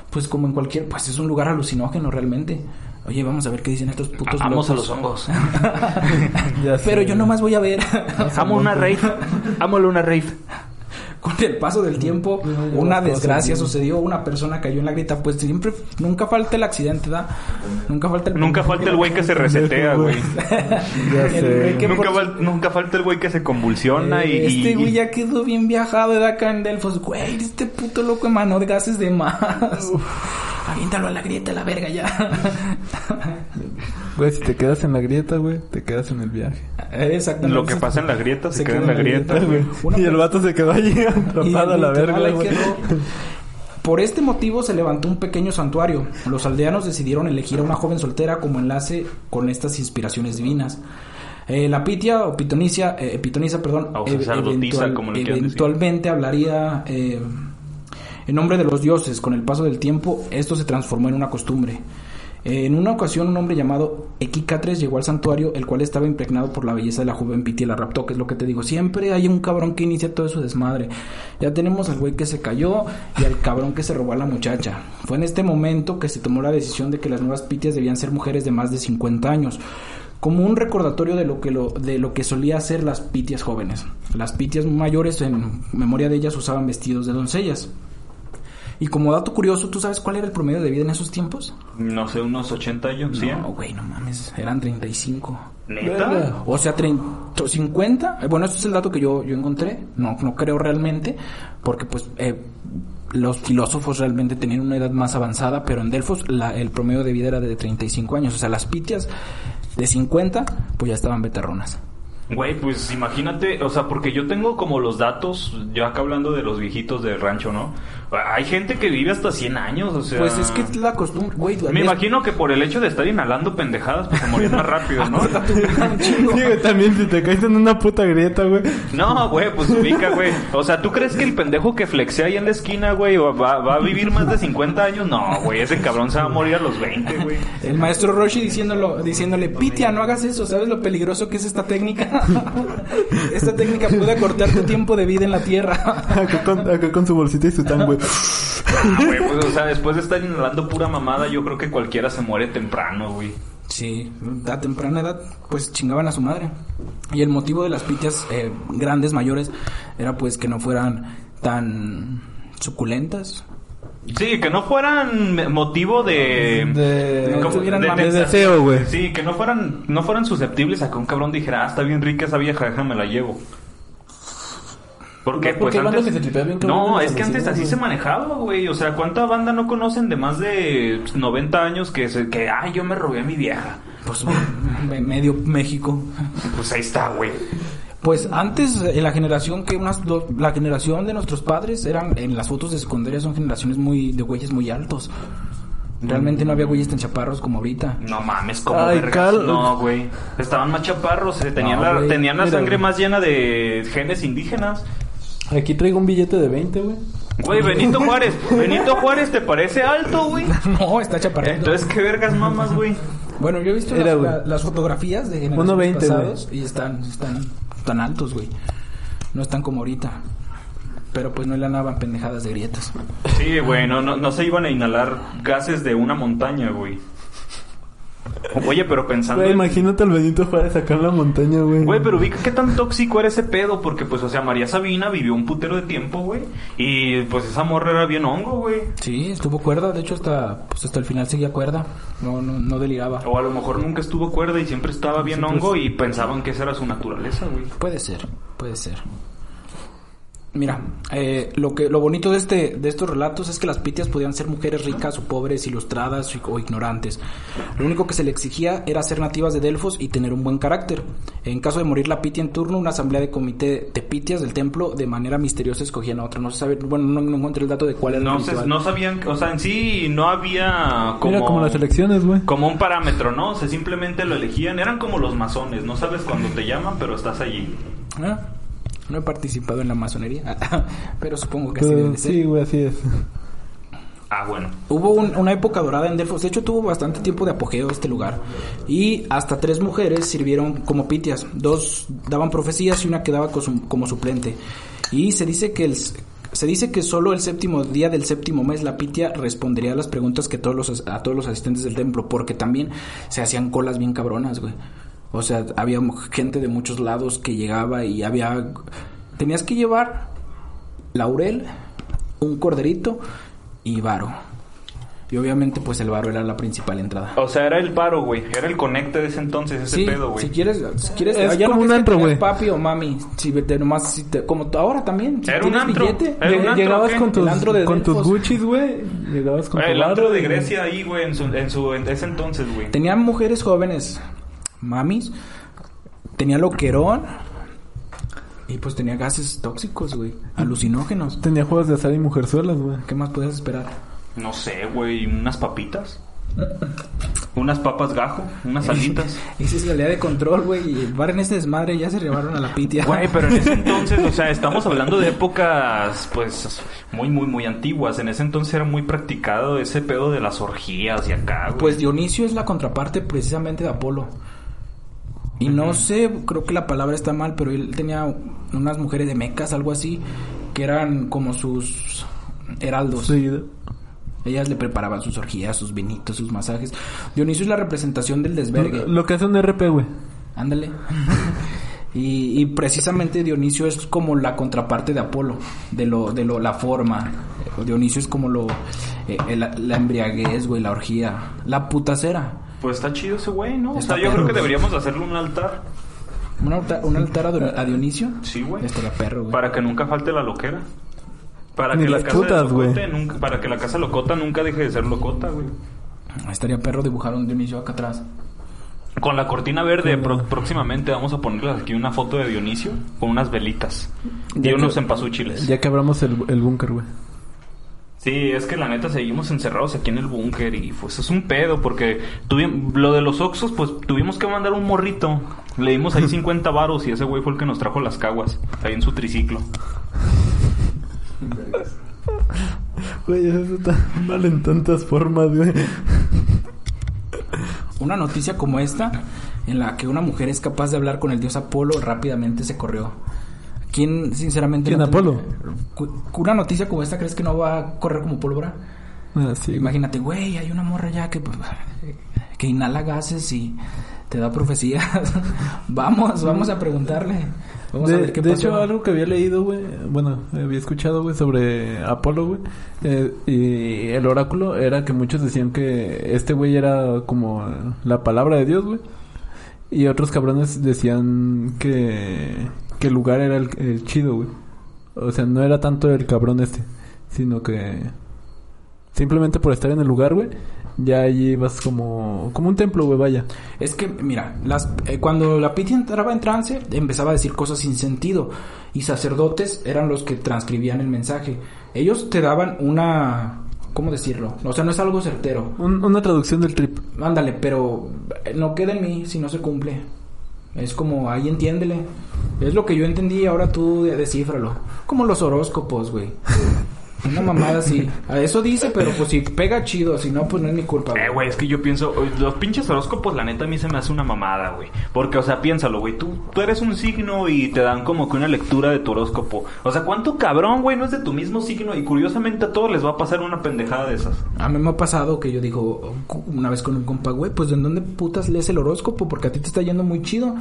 Pues como en cualquier, pues es un lugar alucinógeno realmente. Oye, vamos a ver qué dicen estos putos
Vamos a los hongos.
Pero yo nomás voy a ver.
Amo una rave. Ámole una rave.
Con el paso del tiempo, una desgracia sucedió, una persona cayó en la grieta, pues siempre, nunca falta el accidente, ¿da? Nunca falta el...
Nunca falta el güey que se resetea, güey.
Ya sé.
Nunca,
por-
fal- nunca falta el güey que se convulsiona y...
Este güey ya quedó bien viajado de acá en Delfos. Güey, este puto loco emanó de gases de más. Aviéntalo a la grieta, la verga ya.
Güey, si te quedas en la grieta, güey, te quedas en el viaje.
Exactamente.
Lo que pasa en la grieta se, queda en la grieta, güey.
Y el vato se quedó allí atrapado a la verga, güey.
Por este motivo se levantó un pequeño santuario. Los aldeanos decidieron elegir a una joven soltera como enlace con estas inspiraciones divinas. Eh, la Pitia o Pitonisia, eh, Pitonisa, perdón,
O como le decir.
eventualmente hablaría eh, en nombre de los dioses. Con el paso del tiempo, esto se transformó en una costumbre. En una ocasión, un hombre llamado Equicatres llegó al santuario, el cual estaba impregnado por la belleza de la joven Pitia y la raptó, que es lo que te digo. Siempre hay un cabrón que inicia todo eso desmadre. Ya tenemos al güey que se cayó y al cabrón que se robó a la muchacha. Fue en este momento que se tomó la decisión de que las nuevas Pitias debían ser mujeres de más de 50 años como un recordatorio de lo que lo, de lo que solía hacer las pitias jóvenes. Las pitias mayores, en memoria de ellas, usaban vestidos de doncellas. Y como dato curioso, ¿tú sabes cuál era el promedio de vida en esos tiempos?
No sé, unos 80 años, 100.
No, güey, no mames, eran 35.
¿Neta?
O sea, 30, 50. Eh, Bueno, este es el dato que yo, yo encontré. No, no creo realmente, porque pues eh, los filósofos realmente tenían una edad más avanzada, pero en Delfos la- el promedio de vida era de 35 años. O sea, las pitias de 50, pues ya estaban beterronas.
Güey, pues imagínate, o sea, porque yo tengo como los datos, ya acá hablando de los viejitos del rancho, ¿no? Hay gente que vive hasta 100 años, o sea...
Pues es que es la costumbre, güey.
Me imagino que por el hecho de estar inhalando pendejadas, pues se morían más rápido, ¿no?
Sí, güey, también si te caes en una puta grieta, güey.
No, güey, pues ubica, güey. O sea, ¿tú crees que el pendejo que flexea ahí en la esquina, güey, va, va a vivir más de 50 años? No, güey, ese cabrón se va a morir a los 20, güey.
El maestro Roshi diciéndolo, diciéndole, Pitia, no hagas eso, ¿sabes lo peligroso que es esta técnica? esta técnica puede acortar tu tiempo de vida en la tierra.
Acá con, acá con su bolsita y su tan, güey.
Ah, güey, pues, o sea, después de estar inhalando pura mamada, yo creo que cualquiera se muere temprano, güey.
Sí, a temprana edad, pues chingaban a su madre. Y el motivo de las pitias eh, grandes, mayores, era pues que no fueran tan suculentas.
Sí, que no fueran motivo de...
De,
No
como-
tuvieran
de-
mames.
de deseo, güey.
Sí, que no fueran, no fueran susceptibles a que un cabrón dijera, ah, está bien rica esa vieja, déjame la llevo. Porque,
No,
pues
porque
antes...
que se tripea bien
no, es que antes así
güey.
se manejaba, güey. O sea, ¿cuánta banda no conocen de más de 90 años que, se, que ay, yo me robé a mi vieja?
Pues me- medio México.
Pues ahí está, güey.
Pues antes, en la generación que unas dos, la generación de nuestros padres eran, en las fotos de secundaria son generaciones muy, de güeyes muy altos. Realmente no había güeyes tan chaparros como ahorita.
No mames, como
Ay. Carl-
No, güey. Estaban más chaparros, eh, tenían,
No,
la, tenían la
Mira,
sangre más llena de genes indígenas.
Aquí traigo un billete de 20, güey.
Güey, Benito Juárez. Benito Juárez, ¿te parece alto, güey?
No, está chaparrito.
Entonces, ¿qué vergas mamas, güey?
Bueno, yo he visto
Era,
las,
güey.
la- las fotografías de generaciones
1.20,
pasados y están, están tan altos, güey. No están como ahorita. Pero pues no le andaban pendejadas de grietas.
Sí, güey, no, no, no se iban a inhalar gases de una montaña, güey. Oye, pero pensando...
Güey, imagínate al Benito Juárez acá en la montaña, güey.
Güey, pero ubica qué tan tóxico era ese pedo, porque pues, o sea, María Sabina vivió un putero de tiempo, güey. Y pues esa morra era bien hongo, güey.
Sí, estuvo cuerda. De hecho, hasta, pues, hasta el final seguía cuerda. No, no, no deliraba.
O a lo mejor nunca estuvo cuerda y siempre estaba bien hongo y pensaban que esa era su naturaleza, güey.
Puede ser, puede ser. Mira, eh, lo que lo bonito de este de estos relatos es que las pitias podían ser mujeres ricas o pobres, ilustradas o ignorantes. Lo único que se le exigía era ser nativas de Delfos y tener un buen carácter. En caso de morir la pitia en turno, una asamblea de comité de pitias del templo de manera misteriosa escogían a otra. No se sabe, bueno, no, no encontré el dato de cuál era
No,
el
se- no sabían, o sea, en sí no había como...
Mira, como las elecciones, güey.
como un parámetro, ¿no? O sea, simplemente lo elegían. Eran como los masones. No sabes cuándo te llaman, pero estás allí.
Ah, No he participado en la masonería, pero supongo que así debe
Pero,
de ser.
sí, güey, así es.
Ah, bueno.
Hubo un- una época dorada en Delfos, de hecho tuvo bastante tiempo de apogeo este lugar. Y hasta tres mujeres sirvieron como pitias, dos daban profecías y una quedaba como suplente. Y se dice que el, se dice que solo el séptimo día del séptimo mes la pitia respondería a las preguntas que todos los a todos los asistentes del templo, porque también se hacían colas bien cabronas, güey. O sea, había gente de muchos lados que llegaba y había tenías que llevar laurel, un corderito y varo. Y obviamente pues el varo era la principal entrada.
O sea, era el paro, güey. Era el conecte de ese entonces, ese
Sí,
pedo, güey.
si quieres, si quieres,
Es
ya
como
no
un antro, güey.
papi o mami, si te nomás, si te- como ahora también, si
Era un antro.
billete,
Era un antro,
Llegabas con tus,
antro de
con tus. Gucci's, güey. Llegabas con tu
El antro
varo
de
y-
Grecia ahí, güey, en su, en su, en ese entonces, güey.
tenían mujeres jóvenes, mamis, tenía loquerón y pues tenía gases tóxicos, güey, alucinógenos.
Tenía juegos de azar y mujerzuelas, güey.
¿Qué más podías esperar?
No sé, güey, unas papitas. Unas papas gajo, unas alitas.
Esa es la idea de control, güey, y el bar en este desmadre ya se llevaron a la pitia.
Güey, pero en ese entonces, o sea, estamos hablando de épocas, pues, muy, muy, muy antiguas. En ese entonces era muy practicado ese pedo de las orgías y acá, güey.
Pues Dionisio es la contraparte precisamente de Apolo. Y no sé, creo que la palabra está mal, pero él tenía unas mujeres de mecas, algo así, que eran como sus heraldos.
Sí.
Ellas le preparaban sus orgías, sus vinitos, sus masajes. Dionisio es la representación del desvergue.
Lo que hace un RP, güey.
Ándale. y, y precisamente Dionisio es como la contraparte de Apolo, de lo, de lo, la forma. Dionisio es como lo, eh, la embriaguez, güey, la orgía, la putacera.
Pues está chido ese güey, ¿no? O
Está
sea, yo
perro,
creo que
güey.
deberíamos hacerle un altar.
¿Un altar, un altar a, Dio- a Dionisio?
Sí, güey.
Estaría perro, güey.
Para que nunca falte la loquera. Para
Ni
que la
las
casa
putas,
locote nunca, para que la casa locota nunca deje de ser locota, güey.
Estaría perro dibujar un Dionisio acá atrás.
Con la cortina verde, pro- próximamente vamos a ponerle aquí una foto de Dionisio con unas velitas y
Ya
unos
que-
empasúchiles.
Ya que abramos el, el búnker, güey.
Sí, es que la neta seguimos encerrados aquí en el búnker y pues es un pedo porque tuvimos lo de los Oxos, pues tuvimos que mandar un morrito. Le dimos ahí 50 varos y ese güey fue el que nos trajo las caguas ahí en su triciclo.
Güey, eso está mal en tantas formas, güey.
Una noticia como esta, en la que una mujer es capaz de hablar con el dios Apolo, rápidamente se corrió. ¿Quién, sinceramente...
¿Quién,
no
Apolo?
Una noticia como esta, ¿crees que no va a correr como pólvora?
Ah, sí.
Imagínate, güey, hay una morra ya que, que inhala gases y te da profecías. vamos, vamos a preguntarle. Vamos a
De,
ver qué
de
pasó.
hecho, algo que había leído, güey, bueno, había escuchado, güey, sobre Apolo, güey, eh, y el oráculo era que muchos decían que este güey era como la palabra de Dios, güey, y otros cabrones decían que, que el lugar era el, el chido, güey. O sea, no era tanto el cabrón este, sino que simplemente por estar en el lugar, güey, ya allí ibas como, como un templo, güey, vaya.
Es que, mira, las, eh, cuando la Pitia entraba en trance, empezaba a decir cosas sin sentido. Y sacerdotes eran los que transcribían el mensaje. Ellos te daban una... ¿Cómo decirlo? O sea, no es algo certero.
Un- una traducción del trip.
Ándale, pero eh, no queda en mí si no se cumple. Es como, ahí entiéndele. Es lo que yo entendí, ahora tú de- descífralo. Como los horóscopos, güey. Una mamada así. A eso dice, pero pues si pega chido, si no, pues no es mi culpa.
Eh, güey, es que yo pienso, los pinches horóscopos, la neta, a mí se me hace una mamada, güey. Porque, o sea, piénsalo, güey, tú, tú eres un signo y te dan como que una lectura de tu horóscopo. O sea, ¿cuánto cabrón, güey, no es de tu mismo signo? Y curiosamente a todos les va a pasar una pendejada de esas.
A mí me ha pasado que yo digo una vez con un compa, güey, pues ¿en dónde putas lees el horóscopo? Porque a ti te está yendo muy chido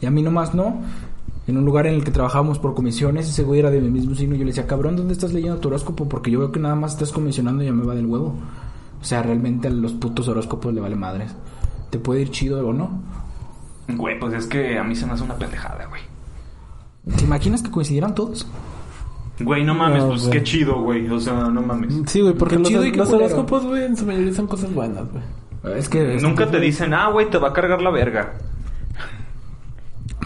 y a mí nomás no. En un lugar en el que trabajábamos por comisiones, ese güey era de mi mismo signo. Yo le decía, cabrón, ¿dónde estás leyendo tu horóscopo? Porque yo veo que nada más estás comisionando y ya me va del huevo. O sea, realmente a los putos horóscopos le vale madres. Te puede ir chido o no.
Güey, pues es que a mí se me hace una pendejada, güey.
¿Te imaginas que coincidieran todos?
Güey, no mames,
No,
pues
güey.
qué chido, güey. O sea, no mames.
Sí, güey, porque
Qué
los, los horóscopos, güey, en su mayoría son cosas buenas, güey.
Es que...
Nunca te dicen, ah, güey, te va a cargar la verga.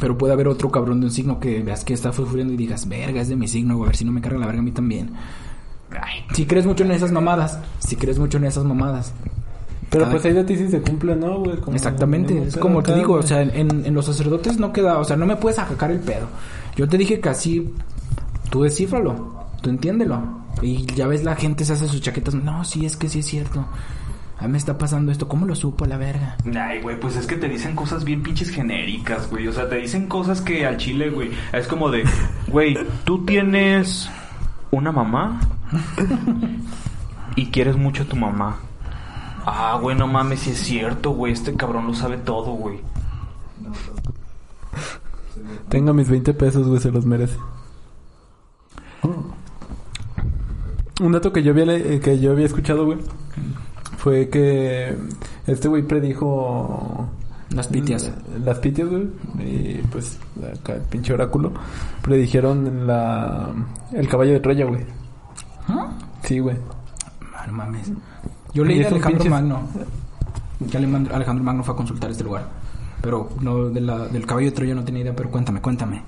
Pero puede haber otro cabrón de un signo que veas que está sufriendo y digas, verga, es de mi signo, güey, a ver si no me carga la verga a mí también.
Ay,
Si crees mucho en esas mamadas, si crees mucho en esas mamadas.
Pero
Cada-
pues ahí de ti sí se cumple, ¿no, güey? Como-
Exactamente, es como te digo, o sea, en, en los sacerdotes no queda, o sea, no me puedes ajacar el pedo. Yo te dije que así, tú descífralo, tú entiéndelo. Y ya ves, la gente se hace sus chaquetas, no, sí, es que sí es cierto. A mí me está pasando esto, ¿cómo lo supo la verga?
Ay, güey, pues es que te dicen cosas bien pinches genéricas, güey. O sea, te dicen cosas que al chile, güey. Es como de, güey, tú tienes una mamá y quieres mucho a tu mamá. Ah, güey, no mames, si es cierto, güey. Este cabrón lo sabe todo, güey.
Tenga mis 20 pesos, güey, se los merece. Un dato que yo había, eh, que yo había escuchado, güey, fue que este güey predijo...
Las pitias.
Las pitias, güey. Y pues, acá el pinche oráculo. Predijeron la... El caballo de Troya, güey.
¿Ah?
Sí, güey.
Ah, No mames. Yo leí de Alejandro
pinches-
Magno. Que Alejandro Alejandro Magno fue a consultar este lugar. Pero no, de la- del caballo de Troya no tenía idea, pero cuéntame, cuéntame.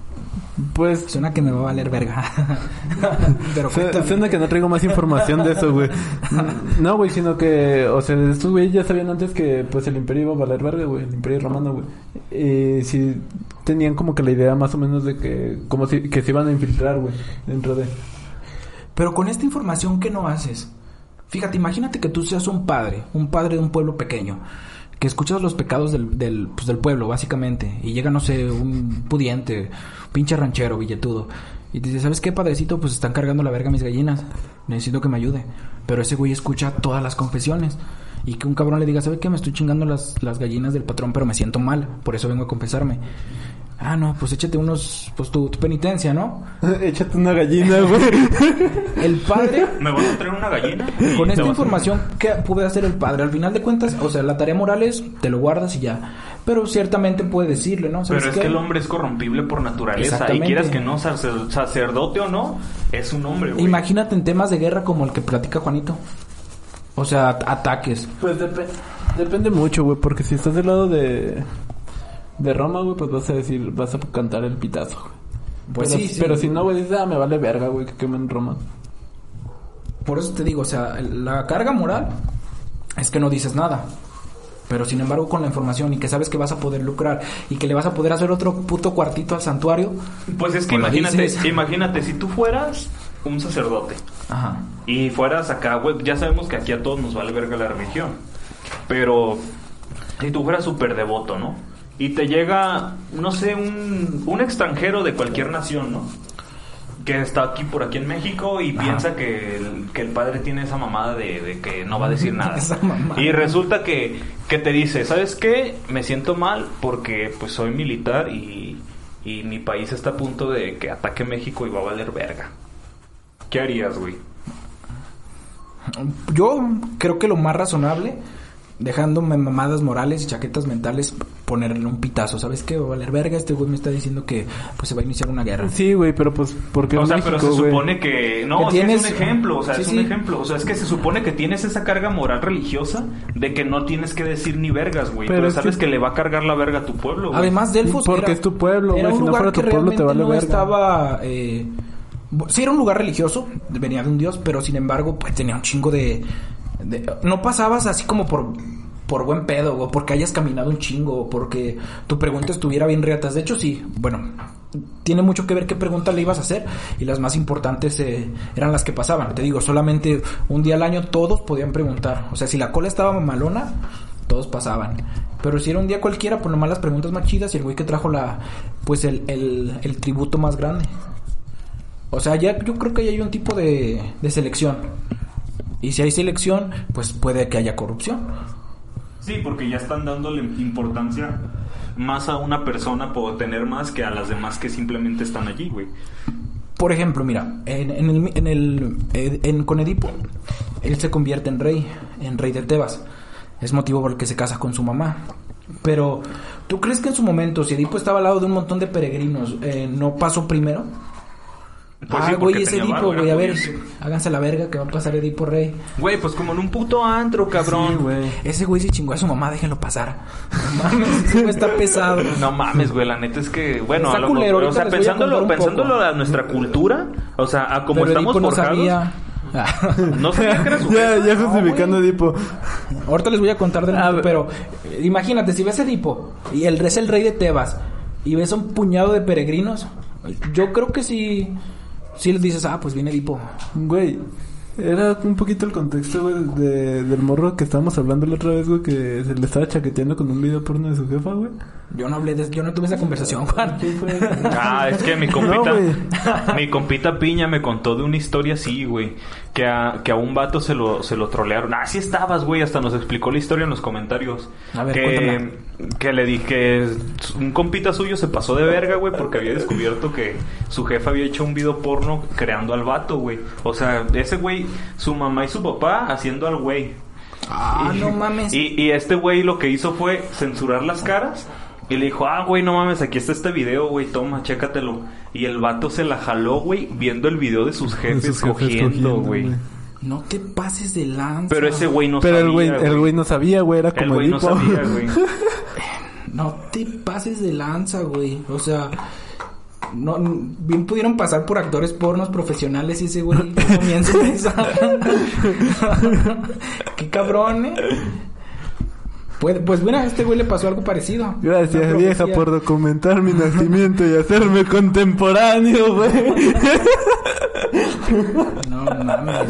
Pues
Suena que me va a valer verga. pero
Su-
cuéntame.
Suena que no traigo más información de eso, güey. No, güey, sino que, o sea, estos güeyes ya sabían antes que, pues, el imperio iba a valer verga, güey, el imperio romano, güey. Y sí tenían como que la idea más o menos de que, como si, que se iban a infiltrar, güey, dentro de...
Pero con esta información, ¿qué no haces? Fíjate, imagínate que tú seas un padre, un padre de un pueblo pequeño, que escuchas los pecados del, del, pues, del pueblo, básicamente, y llega, no sé, un pudiente, pinche ranchero, billetudo, y te dice, ¿sabes qué, padrecito? Pues están cargando la verga mis gallinas, necesito que me ayude. Pero ese güey escucha todas las confesiones. Y que un cabrón le diga, ¿sabe qué? Me estoy chingando las, las gallinas del patrón, pero me siento mal, por eso vengo a confesarme. Ah, no, pues échate unos, pues tu, tu penitencia, ¿no?
Échate una gallina, güey.
El padre
¿Me vas a traer una gallina?
con esta información, ¿qué puede hacer el padre? Al final de cuentas, o sea, la tarea moral es, te lo guardas y ya. Pero ciertamente puede decirle, ¿no? ¿Sabes
Pero es
qué?
que el hombre es corrompible por naturaleza. Y quieras que no, sacer- sacerdote o no, es un hombre, güey.
Imagínate en temas de guerra como el que platica Juanito. O sea, at- ataques.
Pues depe- depende mucho, güey, porque si estás del lado de... De Roma, güey, pues vas a decir, vas a cantar el pitazo, güey.
Pues
pero,
sí, sí.
Pero si no, güey, dices, ah, me vale verga, güey, que quemen Roma.
Por eso te digo, o sea, la carga moral es que no dices nada. Pero sin embargo, con la información y que sabes que vas a poder lucrar y que le vas a poder hacer otro puto cuartito al santuario.
Pues es que
lo
imagínate, imagínate, si tú fueras un sacerdote
Ajá.
y fueras acá, güey, ya sabemos que aquí a todos nos vale verga la religión. Pero si tú fueras súper devoto, ¿no? Y te llega, no sé, un, un extranjero de cualquier nación, ¿no? Que está aquí por aquí en México y
Ajá.
piensa que el, que el padre tiene esa mamada de, de que no va a decir nada.
Esa.
Y resulta que, que te dice, ¿sabes qué? Me siento mal porque pues soy militar y, y mi país está a punto de que ataque México y va a valer verga. ¿Qué harías, güey?
Yo creo que lo más razonable, dejándome mamadas morales y chaquetas mentales, ponerle un pitazo. ¿Sabes qué? Va a valer verga. Este güey me está diciendo que pues se va a iniciar una guerra.
Sí, güey, pero pues, porque
O sea,
México,
pero se
güey?
supone que... No,
Que
es un ejemplo, o sea,
Sí,
es
sí.
un ejemplo. O sea, es que se supone que tienes esa carga moral religiosa de que no tienes que decir ni vergas, güey.
Pero
Pero,
es
sabes
que-
que... le va a cargar la verga a tu pueblo, güey.
Además, Delfos
Porque
era-
es tu pueblo, güey, si no
lugar
fuera tu
que
pueblo, te
realmente
vale
no
verga.
estaba... Eh, sí era un lugar religioso, venía de un dios, pero sin embargo, pues tenía un chingo de... no pasabas así como por... Por buen pedo, o porque hayas caminado un chingo, o porque tu pregunta estuviera bien reatas. De hecho, sí, bueno, tiene mucho que ver qué pregunta le ibas a hacer, y las más importantes eh, eran las que pasaban. Te digo, solamente un día al año todos podían preguntar. O sea, si la cola estaba malona, todos pasaban. Pero si era un día cualquiera, pues nomás las preguntas más chidas y el güey que trajo la, pues el, el, el tributo más grande. O sea, ya yo creo que ya hay un tipo de, de selección. Y si hay selección, pues puede que haya corrupción.
Sí, porque ya están dándole importancia más a una persona por tener más que a las demás que simplemente están allí, güey.
Por ejemplo, mira, en, en el, en el en, con Edipo, él se convierte en rey, en rey de Tebas. Es motivo por el que se casa con su mamá. Pero, ¿tú crees que en su momento, si Edipo estaba al lado de un montón de peregrinos, eh, no pasó primero?
Pues
ah,
sí,
güey, ese Edipo, güey, a ver, háganse la verga que va a pasar Edipo Rey.
Güey, pues como en un puto antro, cabrón.
Sí, güey.
Ese güey se chingó a su mamá, déjenlo pasar. No mames, ese güey está pesado.
No mames, güey, la neta es que, bueno,
Está
a lo
culero,
o sea, pensándolo, pensándolo a nuestra cultura, o sea, a como
Pero
estamos
Edipo no
forjados, no sabía que era su
Ya, ya justificando Edipo.
Ahorita les voy a contar del
A
Edipo,
ver.
pero eh, imagínate, si ves a Edipo y el es el rey de Tebas y ves a un puñado de peregrinos, yo creo que sí, sí les dices, ah, pues viene Edipo.
Güey, era un poquito el contexto, güey, de, del morro que estábamos hablando la otra vez, güey, que se le estaba chaqueteando con un video porno de su jefa, güey.
Yo no hablé de, yo no tuve esa conversación, Juan.
Ah, es que mi compita,
No,
mi compita Piña me contó de una historia así, güey, que a, que a un vato se lo, se lo trolearon. Ah, sí estabas, güey, hasta nos explicó la historia en los comentarios.
A ver,
que, que le dije que un compita suyo se pasó de verga, güey, porque había descubierto que su jefa había hecho un video porno creando al vato, güey. O sea, ese güey, su mamá y su papá haciendo al güey.
Ah,
Y-
no mames.
Y, y este güey lo que hizo fue censurar las caras. Y le dijo, ah, güey, no mames, aquí está este video, güey, toma, chécatelo. Y el vato se la jaló, güey, viendo el video de sus jefes,
Sus jefes
cogiendo, güey.
No te pases de lanza.
Pero ese güey no
Pero
sabía,
el güey, el güey no sabía, güey, era
El
como
güey no sabía, güey.
No te pases de lanza, güey. O sea, no, bien pudieron pasar por actores pornos profesionales y ese güey comienza esa. Qué cabrón, eh. Pues, pues bueno, a este güey le pasó algo parecido.
Gracias, vieja, por documentar mi nacimiento y hacerme contemporáneo, güey.
No mames.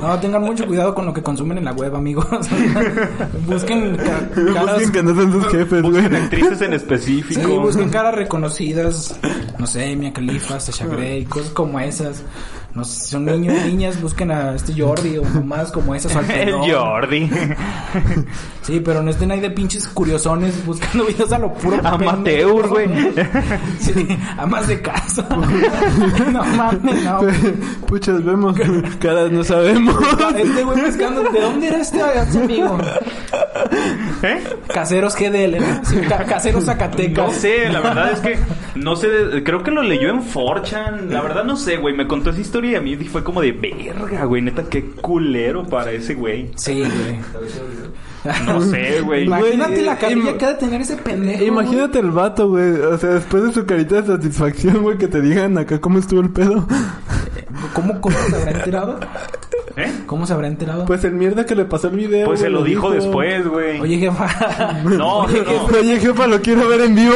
No, tengan mucho cuidado con lo que consumen en la web, amigos. Busquen ca- caras.
Busquen que no son sus jefes, güey.
Busquen actrices en
Sí,
específico.
busquen caras reconocidas. No sé, Mia Khalifa, Sasha Grey, cosas como esas. No sé, si son niños niñas, busquen a este Jordi o más como esas. o al
El. Jordi.
Sí, pero no estén ahí de pinches curiosones buscando videos a lo puro.
Amateur, güey.
Sí, amas de casa. no mames, no.
Puchas, vemos. Caras no sabemos.
Este güey buscando, ¿de dónde era este amigo?
¿Eh?
Caseros GDL, ¿no? Sí, ca- caseros Zacatecas.
No sé, la verdad es que no sé, creo que lo leyó en Forchan, la verdad no sé, güey, me contó esa historia y a mí fue como de verga, güey, neta, qué culero para ese güey.
Sí, güey.
No sé, güey.
Imagínate la carilla que ha de tener ese pendejo.
Imagínate el vato, güey. O sea, después de su carita de satisfacción, güey, que te digan acá cómo estuvo el pedo.
¿Cómo, ¿Cómo se habrá enterado?
¿Eh?
¿Cómo se habrá enterado?
Pues el mierda que le pasó el video.
Pues se lo dijo después, güey.
Oye, jefa.
No,
Oye,
no.
jefa,
Oye, jefa, lo quiero ver en vivo.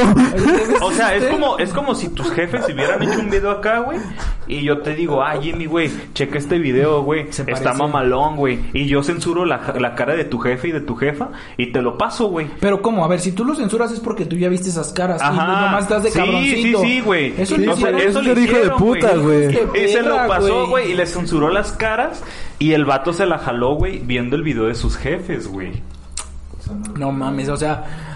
O sea, es como, es como si tus jefes hubieran hecho un video acá, güey. Y yo te digo, ah, Jimmy, güey, checa este video, güey. Está
parece.
mamalón, güey. Y yo censuro la, la cara de tu jefe y de tu jefa y te lo paso, güey.
Pero ¿cómo? A ver, si tú lo censuras es porque tú ya viste esas caras. Y
Ajá.
nomás estás de
sí,
cabroncito.
sí, sí, güey.
Eso
Sí,
no
O sea,
sí,
eso
es
le
hijo de puta, güey.
Y se lo pasó,
güey,
y le censuró las caras. Y el vato se la jaló, güey, viendo el video de sus jefes, güey.
No mames, o sea,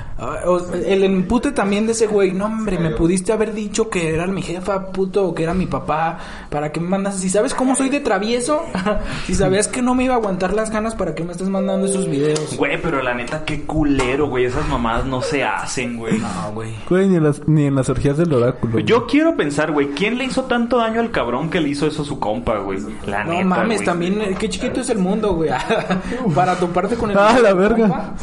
el empute también de ese güey. No, hombre, me pudiste haber dicho que era mi jefa, puto, o que era mi papá. ¿Para qué me mandas? Si sabes cómo soy de travieso, si sabías que no me iba a aguantar las ganas, ¿para qué me estás mandando esos videos?
Güey, pero la neta, qué culero, güey. Esas mamadas no se hacen, güey.
No, güey.
Güey, ni en las, ni en las orgías del oráculo. güey.
Yo quiero pensar, güey, ¿quién le hizo tanto daño al cabrón que le hizo eso a su compa, güey? La
No
neta,
mames,
güey.
también, eh, qué chiquito es el mundo, güey. Para toparte con el.
Ah, la verga.
compa.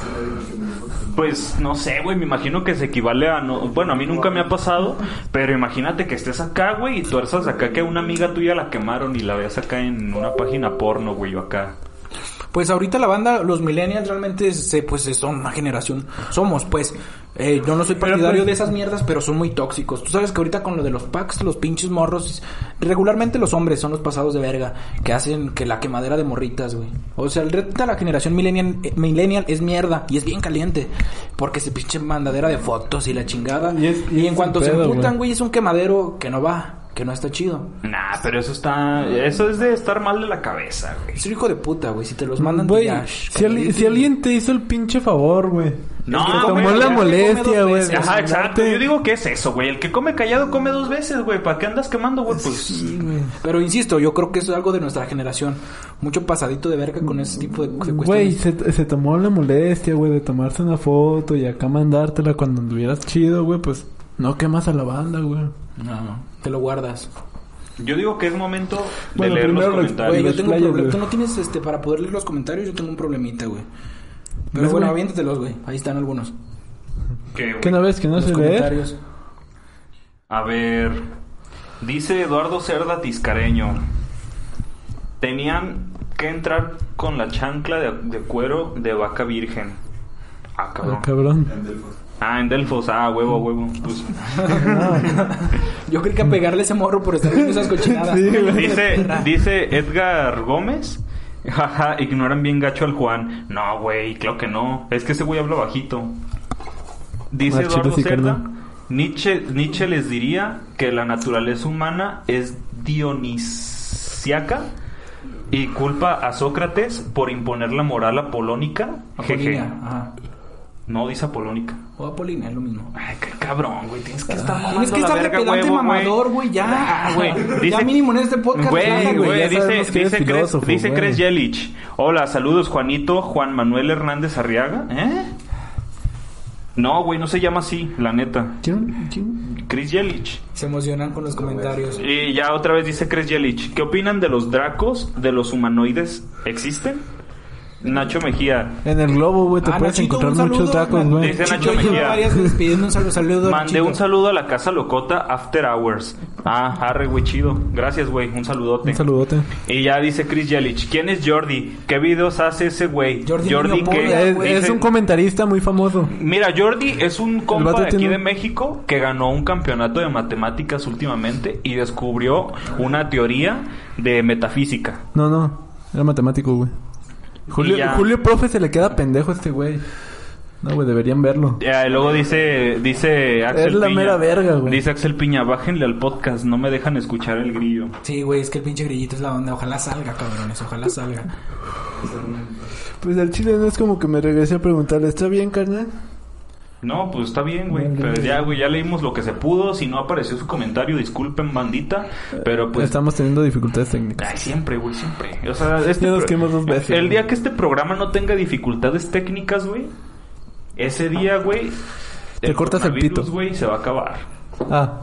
Pues no sé, güey, me imagino que se equivale a no, bueno, a mí nunca me ha pasado, pero imagínate que estés acá, güey, y tuerzas acá que una amiga tuya la quemaron y la veas acá en una página porno, güey, yo acá.
Pues ahorita la banda, los millennials realmente se, pues son una generación, somos pues, eh, yo no soy partidario
pues-
de esas mierdas, pero son muy tóxicos. Tú sabes que ahorita con lo de los packs, los pinches morros, regularmente los hombres son los pasados de verga, que hacen que la quemadera de morritas, güey. O sea, el reto de la generación millennial, eh, millennial es mierda y es bien caliente, porque se pinche mandadera de fotos y la chingada.
Y es- y
y
es
en cuanto se emputan,
güey,
es un quemadero que no va, que no está chido.
Nah, pero eso está, eso es de estar mal de la cabeza, güey.
Es un hijo de puta, güey, si te los mandan
Güey, si, si alguien te hizo el pinche favor, güey.
No,
El que
güey,
tomó la
ya,
molestia, güey.
Ajá, exacto. Yo digo que es eso, güey. El que come callado come dos veces, güey. ¿Para qué andas quemando, güey? Pues
Sí, güey. Pero insisto, yo creo que eso es algo de nuestra generación. Mucho pasadito de verga con ese tipo de, de
Güey,
cuestiones.
se, se tomó la molestia, güey, de tomarse una foto y acá mandártela cuando anduvieras chido, güey, pues no quemas a la banda, güey.
No, te lo guardas.
Yo digo que es momento de
Bueno,
leer los
primero los-
comentarios.
Güey, yo tengo un. Tú no tienes, este, para poder leer los comentarios, yo tengo un problemita, güey. Pero
¿Ves,
bueno,
güey?
aviéntatelos, güey. Ahí están algunos.
¿Qué?
¿Qué no ves que no
los
se
comentarios.
A ver, dice Eduardo Cerda Tiscareño. Tenían que entrar con la chancla de, de cuero de vaca virgen. Ah, cabrón.
Ah, cabrón.
Ah, en Delfos. Ah, huevo, huevo. Pues,
Yo creí que a pegarle ese morro por estar viendo esas cochinadas.
Sí,
dice, dice Edgar Gómez. Jaja, ignoran bien gacho al Juan. No, güey, claro que no. Es que ese güey habla bajito. Dice Eduardo
carnal.
Nietzsche, Nietzsche les diría que la naturaleza humana es dionisiaca y culpa a Sócrates por imponer la moral apolónica. Jeje. No dice apolónica.
O es lo mismo.
Ay, qué cabrón, güey. Tienes que estar mamando
Tienes que estar
huevo,
mamador, güey, ya.
Ah, güey.
ya
Dice-
mínimo en este podcast.
Güey, güey, dice, dice, Cres, dice. Cres Yelich. Hola, saludos Juanito, Juan Manuel Hernández Arriaga. ¿Eh? No, güey, no se llama así, la neta.
¿Quién? ¿Quién?
Chris Yelich.
Se emocionan con los comentarios.
Y ya otra vez dice Chris Yelich. ¿Qué opinan de los dracos, de los humanoides? ¿Existen? Nacho Mejía.
En el globo, güey, te
Ah,
puedes
Nachito,
encontrar
un
muchos
saludo,
tacos, güey.
Dice Nacho Mejía.
un saludo,
Mandé un saludo a la casa locota After Hours. Ah, arre, güey, chido. Gracias, güey. Un saludote.
Un saludote.
Y ya dice Chris Yelich. ¿Quién es Jordi? ¿Qué videos hace ese güey?
Jordi
Jordi que
Es, un comentarista muy famoso.
Mira, Jordi es un compa de aquí
tiene
de México que ganó un campeonato de matemáticas últimamente y descubrió una teoría de metafísica.
No, no. Era matemático, güey. Julio,
ya.
Julio Profe se le queda pendejo a este güey. No, güey, deberían verlo.
Ya, y luego dice, dice Axel
Es la
Piña.
mera verga, güey.
Dice Axel Piña, bájenle al podcast, no me dejan escuchar el grillo.
Sí, güey, es que el pinche grillito es la onda. Ojalá salga, cabrones, ojalá salga.
Pues al chile no es como que me regresé a preguntarle, ¿está bien, carnal?
No, pues está bien, güey. Pero ya, güey, ya leímos lo que se pudo. Si no apareció su comentario, disculpen, bandita. Pero pues...
Estamos teniendo dificultades técnicas.
Ay, siempre, güey, siempre. O sea, este
Ya nos
pro-
dos veces,
El día que este programa no tenga dificultades técnicas, güey, ese día, güey,
Te cortas el pito.
güey, se va a acabar.
Ah,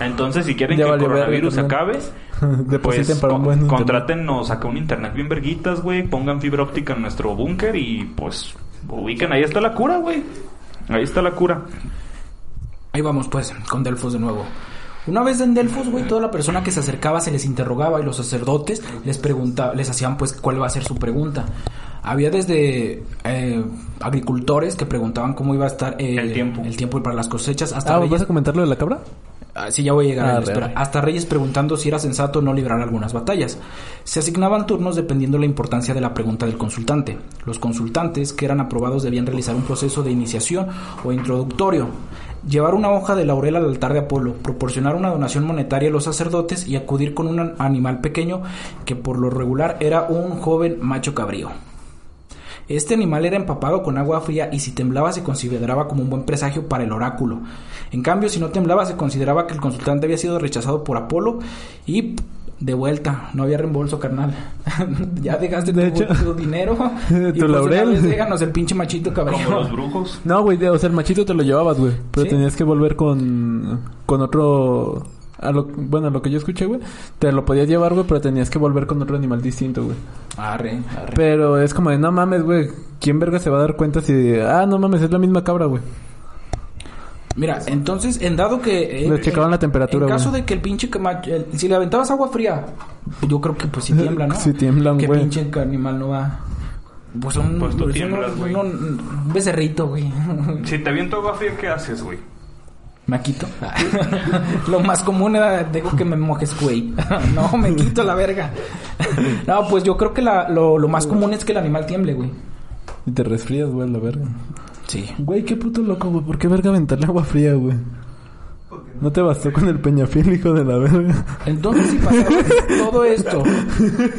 Entonces, si quieren
Ya
que el coronavirus se acabe, pues
para un buen
contrátennos acá un internet bien verguitas, güey, pongan fibra óptica en nuestro búnker y pues ubiquen, ahí está la cura, güey. Ahí está la cura.
Ahí vamos, pues, con Delfos de nuevo. Una vez en Delfos, güey, toda la persona que se acercaba se les interrogaba y los sacerdotes les preguntaban, les hacían pues cuál va a ser su pregunta. Había desde eh, agricultores que preguntaban cómo iba a estar eh,
El tiempo.
el tiempo para las cosechas, hasta
Ah,
reyes,
¿vas a comentar lo de la cabra?
Ah, sí, ya voy a llegar a
Ah,
ello, espera.
re.
Hasta reyes preguntando si era sensato no librar algunas batallas. Se asignaban turnos dependiendo la importancia de la pregunta del consultante. Los consultantes que eran aprobados debían realizar un proceso de iniciación o introductorio, llevar una hoja de laurel al altar de Apolo, proporcionar una donación monetaria a los sacerdotes y acudir con un an- animal pequeño que por lo regular era un joven macho cabrío. Este animal era empapado con agua fría y si temblaba se consideraba como un buen presagio para el oráculo. En cambio, si no temblaba se consideraba que el consultante había sido rechazado por Apolo y de vuelta, no había reembolso, carnal. ya dejaste
De
tu,
hecho,
tu dinero
tu
y pues una
laurel.
déjanos el pinche machito
Como
cabrío.
los brujos.
No, güey, o sea, el machito te lo llevabas, güey. Pero
¿Sí?
tenías que volver con, con otro... A lo, bueno, a lo que yo escuché, güey. Te lo podías llevar, güey, pero tenías que volver con otro animal distinto, güey.
Arre, arre.
Pero es como de, no mames, güey. ¿Quién verga se va a dar cuenta si... Ah, no mames, es la misma cabra, güey.
Mira, entonces, en dado que... eh,
Les checaban
en-
la temperatura,
En caso
güey.
de que el pinche camacho... el- si le aventabas agua fría, yo creo que pues si tiembla, ¿no?
Sí tiemblan,
Que
güey.
pinche animal no va... Pues un,
Pues tú
pues,
tiemblas,
uno-
güey.
un becerrito, güey.
Si te aviento agua fría, ¿qué haces, güey?
Me quito. Lo más común era, dejo que me mojes, güey. no, me quito la verga. no, pues yo creo que la, lo, lo más común es que el animal tiemble, güey.
Y te resfrías, güey, la verga.
Sí.
Güey, qué puto loco, güey. ¿Por qué verga aventarle agua fría, güey? ¿No te bastó con el peñafil, hijo de la verga?
Entonces, si pasabas todo esto,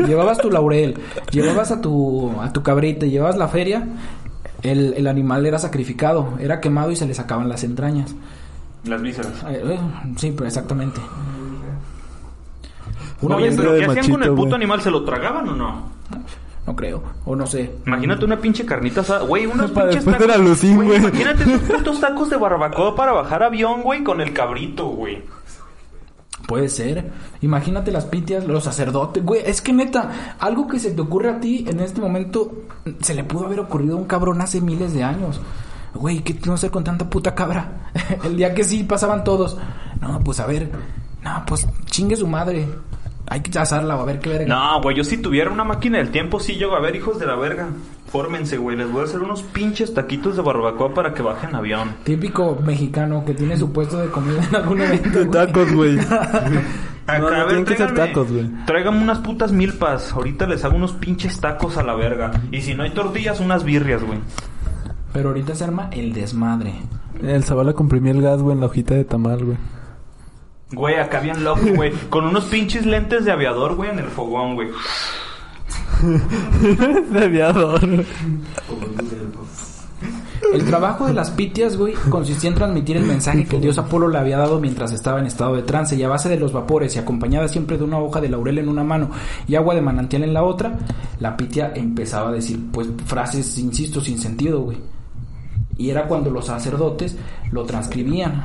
llevabas tu laurel, llevabas a tu, a tu cabrita, llevabas la feria, el, el animal era sacrificado, era quemado y se le sacaban las entrañas.
Las vísceras.
Eh, eh, sí, pero exactamente. Una
Oye, pero ¿qué hacían con el
machito,
puto
güey.
animal? ¿Se lo tragaban o no?
no creo, o no sé.
Imagínate una pinche carnita asada. Güey, unos
Para
pinches
después
tacos.
güey.
Imagínate esos putos tacos de barbacoa para bajar avión, güey, con el cabrito, güey.
Puede ser. Imagínate las pitias, los sacerdotes, güey. Es que neta, algo que se te ocurre a ti en este momento, se le pudo haber ocurrido a un cabrón hace miles de años. Güey, ¿qué no hacer con tanta puta cabra? El día que sí pasaban todos. No, pues a ver. No, pues chingue su madre. Hay que asarla o a ver qué verga.
No, güey, yo si tuviera una máquina del tiempo, sí llego a ver, hijos de la verga. Fórmense, güey. Les voy a hacer unos pinches taquitos de barbacoa para que bajen avión.
Típico mexicano que tiene su puesto de comida en algún evento.
De tacos, güey.
Acá,
No, no
a ver,
tienen que ser
tráiganme-
tacos, güey.
Tráiganme unas putas milpas. Ahorita les hago unos pinches tacos a la verga. Y si no hay tortillas, unas birrias, güey.
Pero ahorita se arma el desmadre.
El Zavala comprimió el gas, güey, en la hojita de tamal, güey.
Güey, acá bien loco, güey. Con unos pinches lentes de aviador, güey, en el fogón, güey.
de aviador.
El trabajo de las pitias, güey, consistía en transmitir el mensaje que el dios Apolo le había dado mientras estaba en estado de trance y a base de los vapores y acompañada siempre de una hoja de laurel en una mano y agua de manantial en la otra, la pitia empezaba a decir, pues, frases, insisto, sin sentido, güey. Y era cuando los sacerdotes lo transcribían.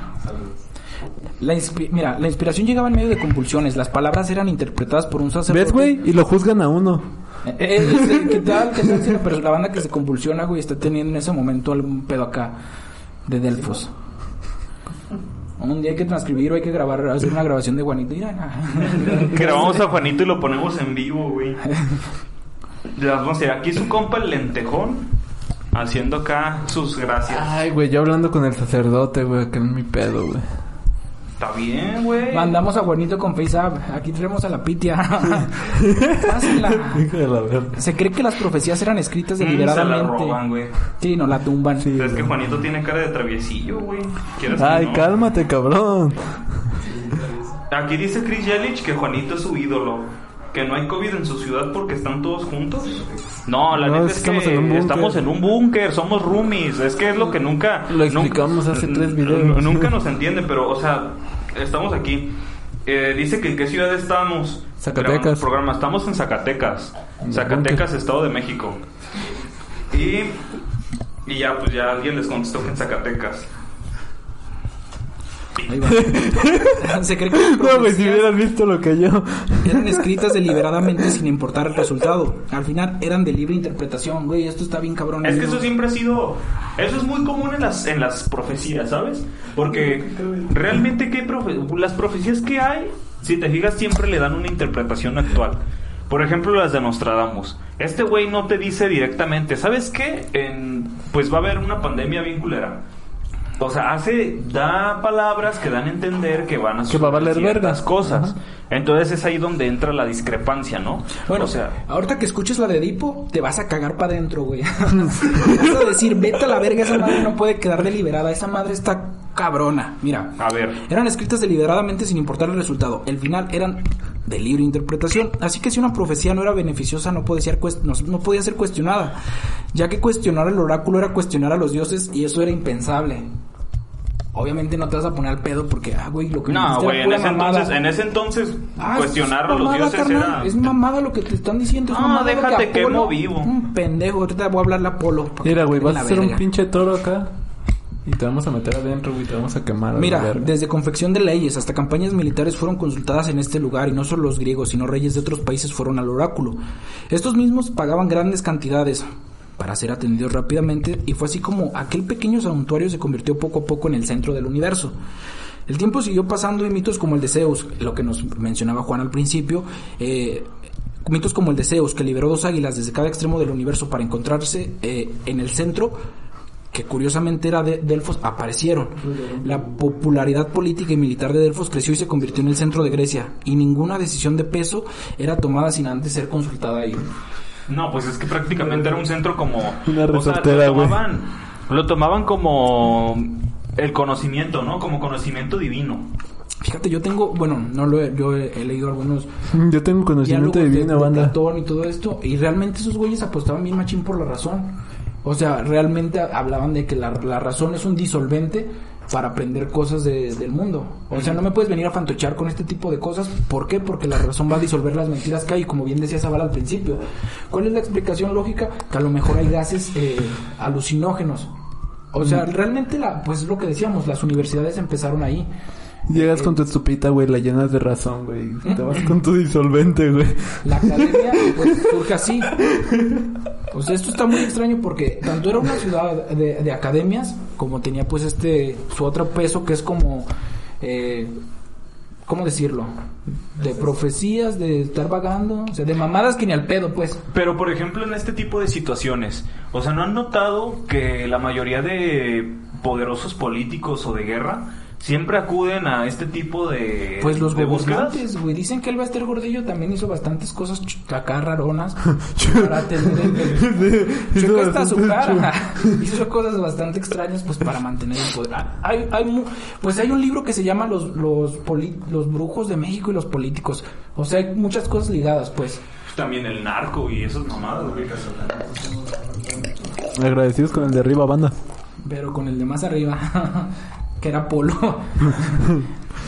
La mira, la inspiración llegaba en medio de convulsiones, las palabras eran interpretadas por un sacerdote.
¿Ves, güey? Y lo juzgan a uno.
Eh, eh, eh, ¿Qué tal? ¿Qué tal? Pero la banda que se convulsiona, güey, está teniendo en ese momento algún pedo acá de Delfos. Un día hay que transcribir o hay que grabar, hacer una grabación de Juanito. Mira,
Grabamos a Juanito y lo ponemos en vivo, güey. No sé, aquí su compa el lentejón. Haciendo acá sus gracias.
Ay, güey, yo hablando con el sacerdote, güey, que es mi pedo, güey.
Está bien, güey.
Mandamos a Juanito con FaceApp. Aquí traemos a la pitia. Pásenla.
Hijo de la verga.
Se cree que las profecías eran escritas
Mm, se la
deliberadamente.
roban, güey.
Sí, no la tumban.
Es que Juanito tiene cara de traviesillo, güey. ¿Quieres que
Ay,
no?
cálmate, cabrón.
Aquí dice Chris Yelich que Juanito es su ídolo. Que no hay COVID en su ciudad porque están todos juntos. No, la
No,
neta
es
que
en un búnker.
estamos en un búnker, somos roomies. Es que es lo que nunca...
Lo explicamos
nunca-
hace tres videos.
Nunca nos entiende, pero, o sea, estamos aquí. Eh, dice que en qué ciudad estamos.
Zacatecas.
Programa. Estamos en Zacatecas. Zacatecas, Estado de México. Y, y ya, pues ya alguien les contestó que en Zacatecas.
Ahí va. Se cree que las
No, güey, si hubieras visto lo que yo.
eran escritas deliberadamente sin importar el resultado. Al final eran de libre interpretación, güey. Esto está bien cabrón.
Es que eso siempre ha sido. Eso es muy común en las, en las profecías, ¿sabes? Porque realmente, ¿qué profe- las profecías que hay, si te fijas, siempre le dan una interpretación actual. Por ejemplo, las de Nostradamus. Este güey no te dice directamente, ¿sabes qué? En, pues va a haber una pandemia bien culera. O sea, hace, da palabras que dan a entender que van a
Que va a valer
suceder
verga.
ciertas cosas. Entonces es ahí donde entra la discrepancia, ¿no?
Bueno,
o sea,
ahorita que escuches la de Edipo, te vas a cagar para adentro, güey. vas a decir, vete a la verga, esa madre no puede quedar deliberada. Esa madre está cabrona. Mira,
a ver.
eran escritas deliberadamente sin importar el resultado. El final eran de libre interpretación. Así que si una profecía no era beneficiosa, no podía ser, cuest- no, no podía ser cuestionada. Ya que cuestionar el oráculo era cuestionar a los dioses y eso era impensable. Obviamente no te vas a poner al pedo porque, ah, güey, lo que me
No, güey, en ese
mamada.
entonces, en ese entonces
Ah,
cuestionar
es
a los
mamada,
dioses
carnal,
era
Es mamada lo que te están diciendo. Es
No,
mamada
déjate,
que
quemo vivo.
Un pendejo. Ahorita voy a hablarle a que
Mira, güey, vas a hacer un pinche toro acá. Y te vamos a meter adentro, güey, te vamos a quemar.
Mira, desde confección de leyes hasta campañas militares fueron consultadas en este lugar y no solo los griegos, sino reyes de otros países fueron al oráculo. Estos mismos pagaban grandes cantidades para ser atendidos rápidamente y fue así como aquel pequeño santuario se convirtió poco a poco en el centro del universo. El tiempo siguió pasando y mitos como el de Zeus, lo que nos mencionaba Juan al principio, eh, mitos como el de Zeus, que liberó dos águilas desde cada extremo del universo para encontrarse eh, en el centro, que curiosamente era de Delfos, aparecieron. La popularidad política y militar de Delfos creció y se convirtió en el centro de Grecia, y ninguna decisión de peso era tomada sin antes ser consultada ahí.
No, pues es que prácticamente era un centro como
Una
o sea,
resortera,
lo
güey.
tomaban, lo tomaban como el conocimiento, ¿no? Como conocimiento divino.
Fíjate, yo tengo, bueno, no lo he, yo he, he leído algunos
Yo tengo conocimiento
de-
divino,
de
banda.
Platón y todo esto, y realmente esos güeyes apostaban bien machín por la razón. O sea, realmente hablaban de que la, la razón es un disolvente para aprender cosas de- del mundo. O sea, no me puedes venir a fantochar con este tipo de cosas. ¿Por qué? Porque la razón va a disolver las mentiras que hay, como bien decía Zavala al principio. ¿Cuál es la explicación lógica? Que a lo mejor hay gases eh, alucinógenos. O sea, realmente, la, pues es lo que decíamos, las universidades empezaron ahí.
Llegas con tu estupita, güey, la llenas de razón, güey. y Te vas con tu disolvente, güey.
La academia pues, surge así. Pues esto está muy extraño porque tanto era una ciudad de, de academias como tenía pues este su otro peso que es como eh, ¿cómo decirlo? De profecías, de estar vagando, o sea, de mamadas que ni al pedo pues.
Pero, por ejemplo, en este tipo de situaciones, o sea, ¿no han notado que la mayoría de poderosos políticos o de guerra siempre acuden a este tipo de
Pues los
de
gobernantes, güey, dicen que el Bester Gordillo también hizo bastantes cosas acá raronas para tener el- hasta su cara. Hizo cosas bastante extrañas pues para mantener el poder. Ah, Hay, hay mu- pues hay un libro que se llama los los poli- los brujos de México y los políticos. O sea, hay muchas cosas ligadas, pues.
También el narco y esas mamadas, güey.
Agradecidos con el de arriba, banda.
Pero con el de más arriba, que era Polo.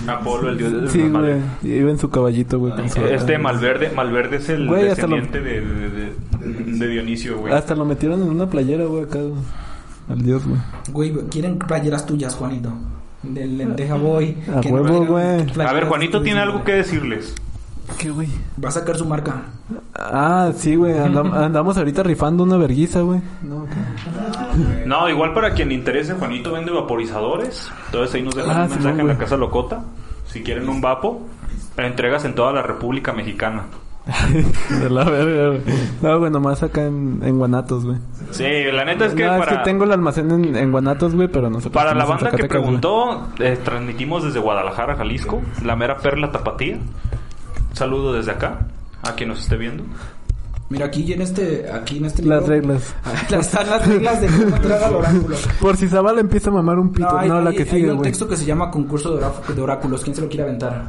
Apolo, el dios de
Sí, güey. Iba en su caballito, güey. con su-
Este Malverde, Malverde es el
Güey, hasta lo-
descendiente de, de, de- de Dionisio, güey.
Hasta lo metieron en una playera, güey, acá. Al dios, güey.
Güey, quieren playeras tuyas, Juanito. Del lenteja boy.
A
que
huevo, güey.
A ver, Juanito tiene algo que decirles.
¿Qué, güey?
Va a sacar su marca.
Ah, sí, güey. andam- andamos ahorita rifando una verguiza, güey. No.
No, igual para quien le interese, Juanito vende vaporizadores. Entonces ahí nos dejan
Ah,
un
sí,
mensaje en la Casa Locota. Si quieren un vapo, entregas en toda la República Mexicana.
De la verga, güey. No, güey, nomás acá en, en Guanatos, güey.
Sí, la neta es que
no,
para,
es que tengo el almacén en, en Guanatos, güey, pero nosotros
para la banda que preguntó, eh, transmitimos desde Guadalajara, Jalisco, la mera perla tapatía. Saludo desde acá, a quien nos esté viendo.
Mira, aquí en este, aquí en este
Las
libro-
reglas.
Ahí están las reglas de cómo entrar al oráculo.
Por si Zavala empieza a mamar un pito.
hay,
No, la
hay-
que
hay
sigue,
un
güey.
texto que se llama Concurso de, Oráculos. ¿Quién se lo quiere aventar?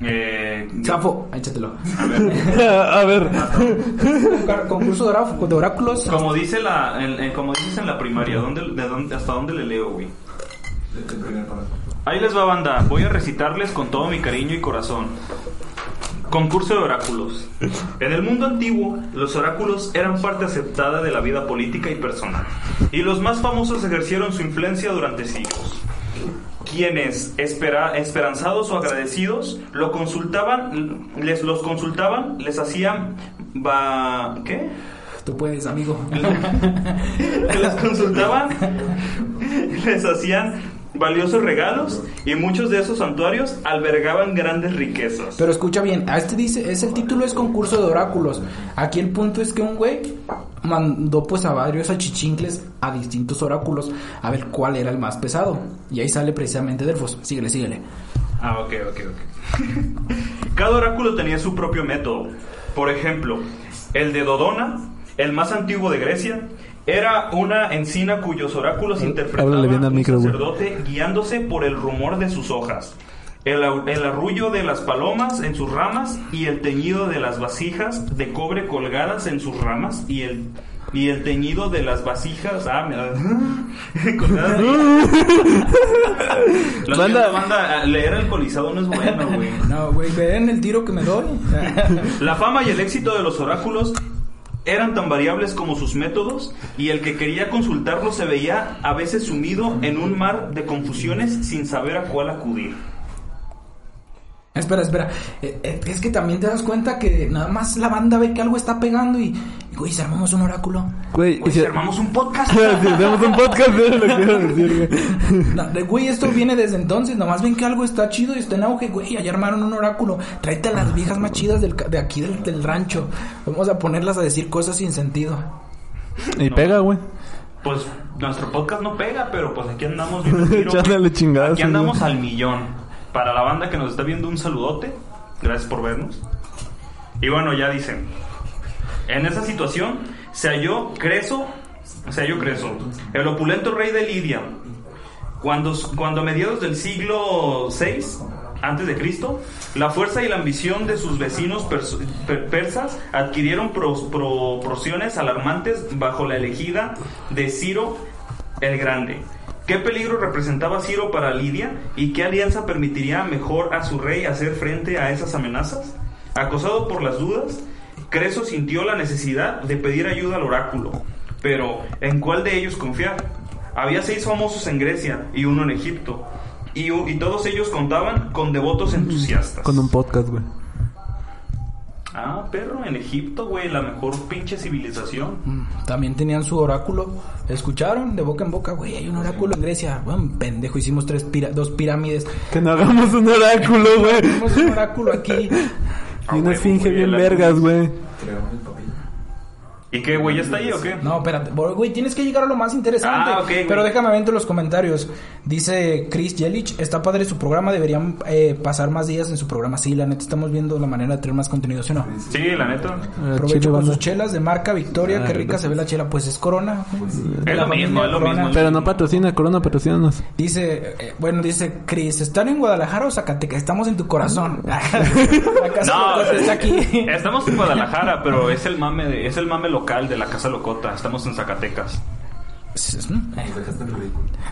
Eh,
Zafo, échatelo.
a ver.
Concar- Concurso de, Oráculos.
como dice la, en- en- como dices en la primaria, ¿dónde, de dónde, ¿hasta dónde le leo, güey? Ahí les va banda, voy a recitarles con todo mi cariño y corazón. Concurso de oráculos. En el mundo antiguo, los oráculos eran parte aceptada de la vida política y personal, y los más famosos ejercieron su influencia durante siglos. Quienes, espera- esperanzados o agradecidos, lo consultaban, les los consultaban, les hacían va, ¿qué?
Tú puedes, amigo.
les consultaban, les hacían valiosos regalos y muchos de esos santuarios albergaban grandes riquezas.
Pero escucha bien, a este dice, es el título es concurso de oráculos. Aquí el punto es que un güey mandó pues a varios achichincles a distintos oráculos a ver cuál era el más pesado. Y ahí sale precisamente Delfos. Síguele, síguele.
Ah, ok, ok, ok. Cada oráculo tenía su propio método. Por ejemplo, el de Dodona, el más antiguo de Grecia, era una encina cuyos oráculos interpretaban
bien al
un
micro, güey.
sacerdote guiándose por el rumor de sus hojas. El, el arrullo de las palomas en sus ramas y el teñido de las vasijas de cobre colgadas en sus ramas y el y el teñido de las vasijas ah, me- colgadas Lo
Banda.
banda, leer alcoholizado no es bueno, güey.
No, güey, ven el tiro que me doy.
La fama y el éxito de los oráculos eran tan variables como sus métodos y el que quería consultarlos se veía a veces sumido en un mar de confusiones sin saber a cuál acudir.
Espera, espera. Eh, eh, es que también te das cuenta que nada más la banda ve que algo está pegando y, güey, si armamos un oráculo.
Güey,
si
si-
armamos un podcast.
si hacemos un podcast, es lo que quiero decir, güey.
No, de- güey, esto viene desde entonces. Nomás ven que algo está chido y está en auge, güey. Allá armaron un oráculo. Tráete a las viejas más chidas del, ca- de aquí del, del rancho. Vamos a ponerlas a decir cosas sin sentido.
Y pega, güey.
Pues nuestro podcast no pega, pero pues aquí andamos bien
chingadas,
Aquí andamos al millón. Para la banda que nos está viendo, un saludote. Gracias por vernos. Y bueno, ya dicen. En esa situación se halló Creso, se halló Creso, el opulento rey de Lidia. Cuando, cuando a mediados del siglo VI antes de Cristo, la fuerza y la ambición de sus vecinos pers- per- persas adquirieron proporciones alarmantes bajo la elegida de Ciro el Grande. ¿Qué peligro representaba Ciro para Lidia y qué alianza permitiría mejor a su rey hacer frente a esas amenazas? Acosado por las dudas, Creso sintió la necesidad de pedir ayuda al oráculo. Pero, ¿en cuál de ellos confiar? Había seis famosos en Grecia y uno en Egipto. y, y todos ellos contaban con devotos entusiastas.
Con un podcast, güey.
Ah, perro, en Egipto, güey, la mejor pinche civilización.
Mm, También tenían su oráculo. ¿Escucharon? De boca en boca, güey, hay un oráculo en Grecia. Bueno, pendejo, hicimos tres pira- dos pirámides.
Que no hagamos un oráculo, güey.
Tenemos un oráculo aquí.
Y una
Ah,
esfinge bien vergas, güey.
¿Y qué, güey? ¿Ya está ahí o qué?
No, espérate, güey, tienes que llegar a lo más interesante.
Ah, ok, güey.
Pero déjame ver los comentarios. Dice Chris Jelich, está padre su programa, deberían eh, pasar más días en su programa. Sí, la neta, estamos viendo la manera de tener más contenido, ¿sí o no?
Sí, la neta.
Ah,
Aprovecho con sus chelas de marca Victoria, qué rica se ve la chela. Pues es Corona. De
Es lo mismo, es lo
Corona.
mismo.
Pero no patrocina, Corona, patrocínanos.
Dice, eh, bueno, dice Chris, ¿están en Guadalajara o Zacatecas? Estamos en tu corazón. la casa
No,
está aquí.
estamos en Guadalajara, pero es el mame de- es el mame local de la Casa Locota. Estamos en Zacatecas.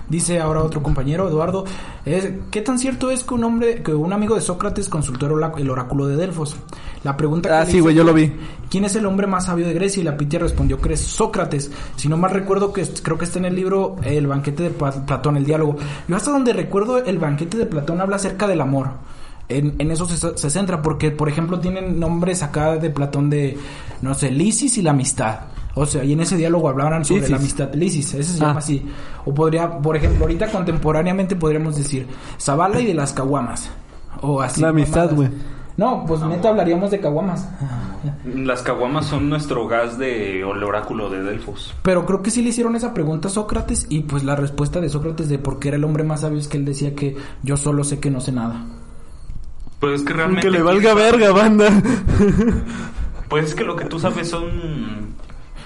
Dice ahora otro compañero, Eduardo, eh, ¿qué tan cierto es que un hombre, que un amigo de Sócrates consultó el orá- el oráculo de Delfos? La pregunta que
Ah,
le
sí, güey, yo lo vi.
¿Quién es el hombre más sabio de Grecia? Y la Pitia respondió que es Sócrates. Si no mal recuerdo que creo que está en el libro El banquete de Platón, el diálogo. Yo hasta donde recuerdo el banquete de Platón habla acerca del amor. En, en eso se, se centra, porque por ejemplo tienen nombres acá de Platón de, no sé, Lisis y la amistad. O sea, y en ese diálogo hablaban sobre
Lisis.
la amistad. Lisis, ese se
Ah.
llama así. O podría, por ejemplo, ahorita contemporáneamente podríamos decir Zabala y de las caguamas. O así.
La amistad, güey.
No, pues neta hablaríamos de caguamas.
Las caguamas son nuestro gas de el oráculo de Delfos.
Pero creo que sí le hicieron esa pregunta a Sócrates y pues la respuesta de Sócrates de por qué era el hombre más sabio es que él decía que yo solo sé que no sé nada.
Pues es que realmente...
Que le valga verga, banda.
Pues es que lo que tú sabes son...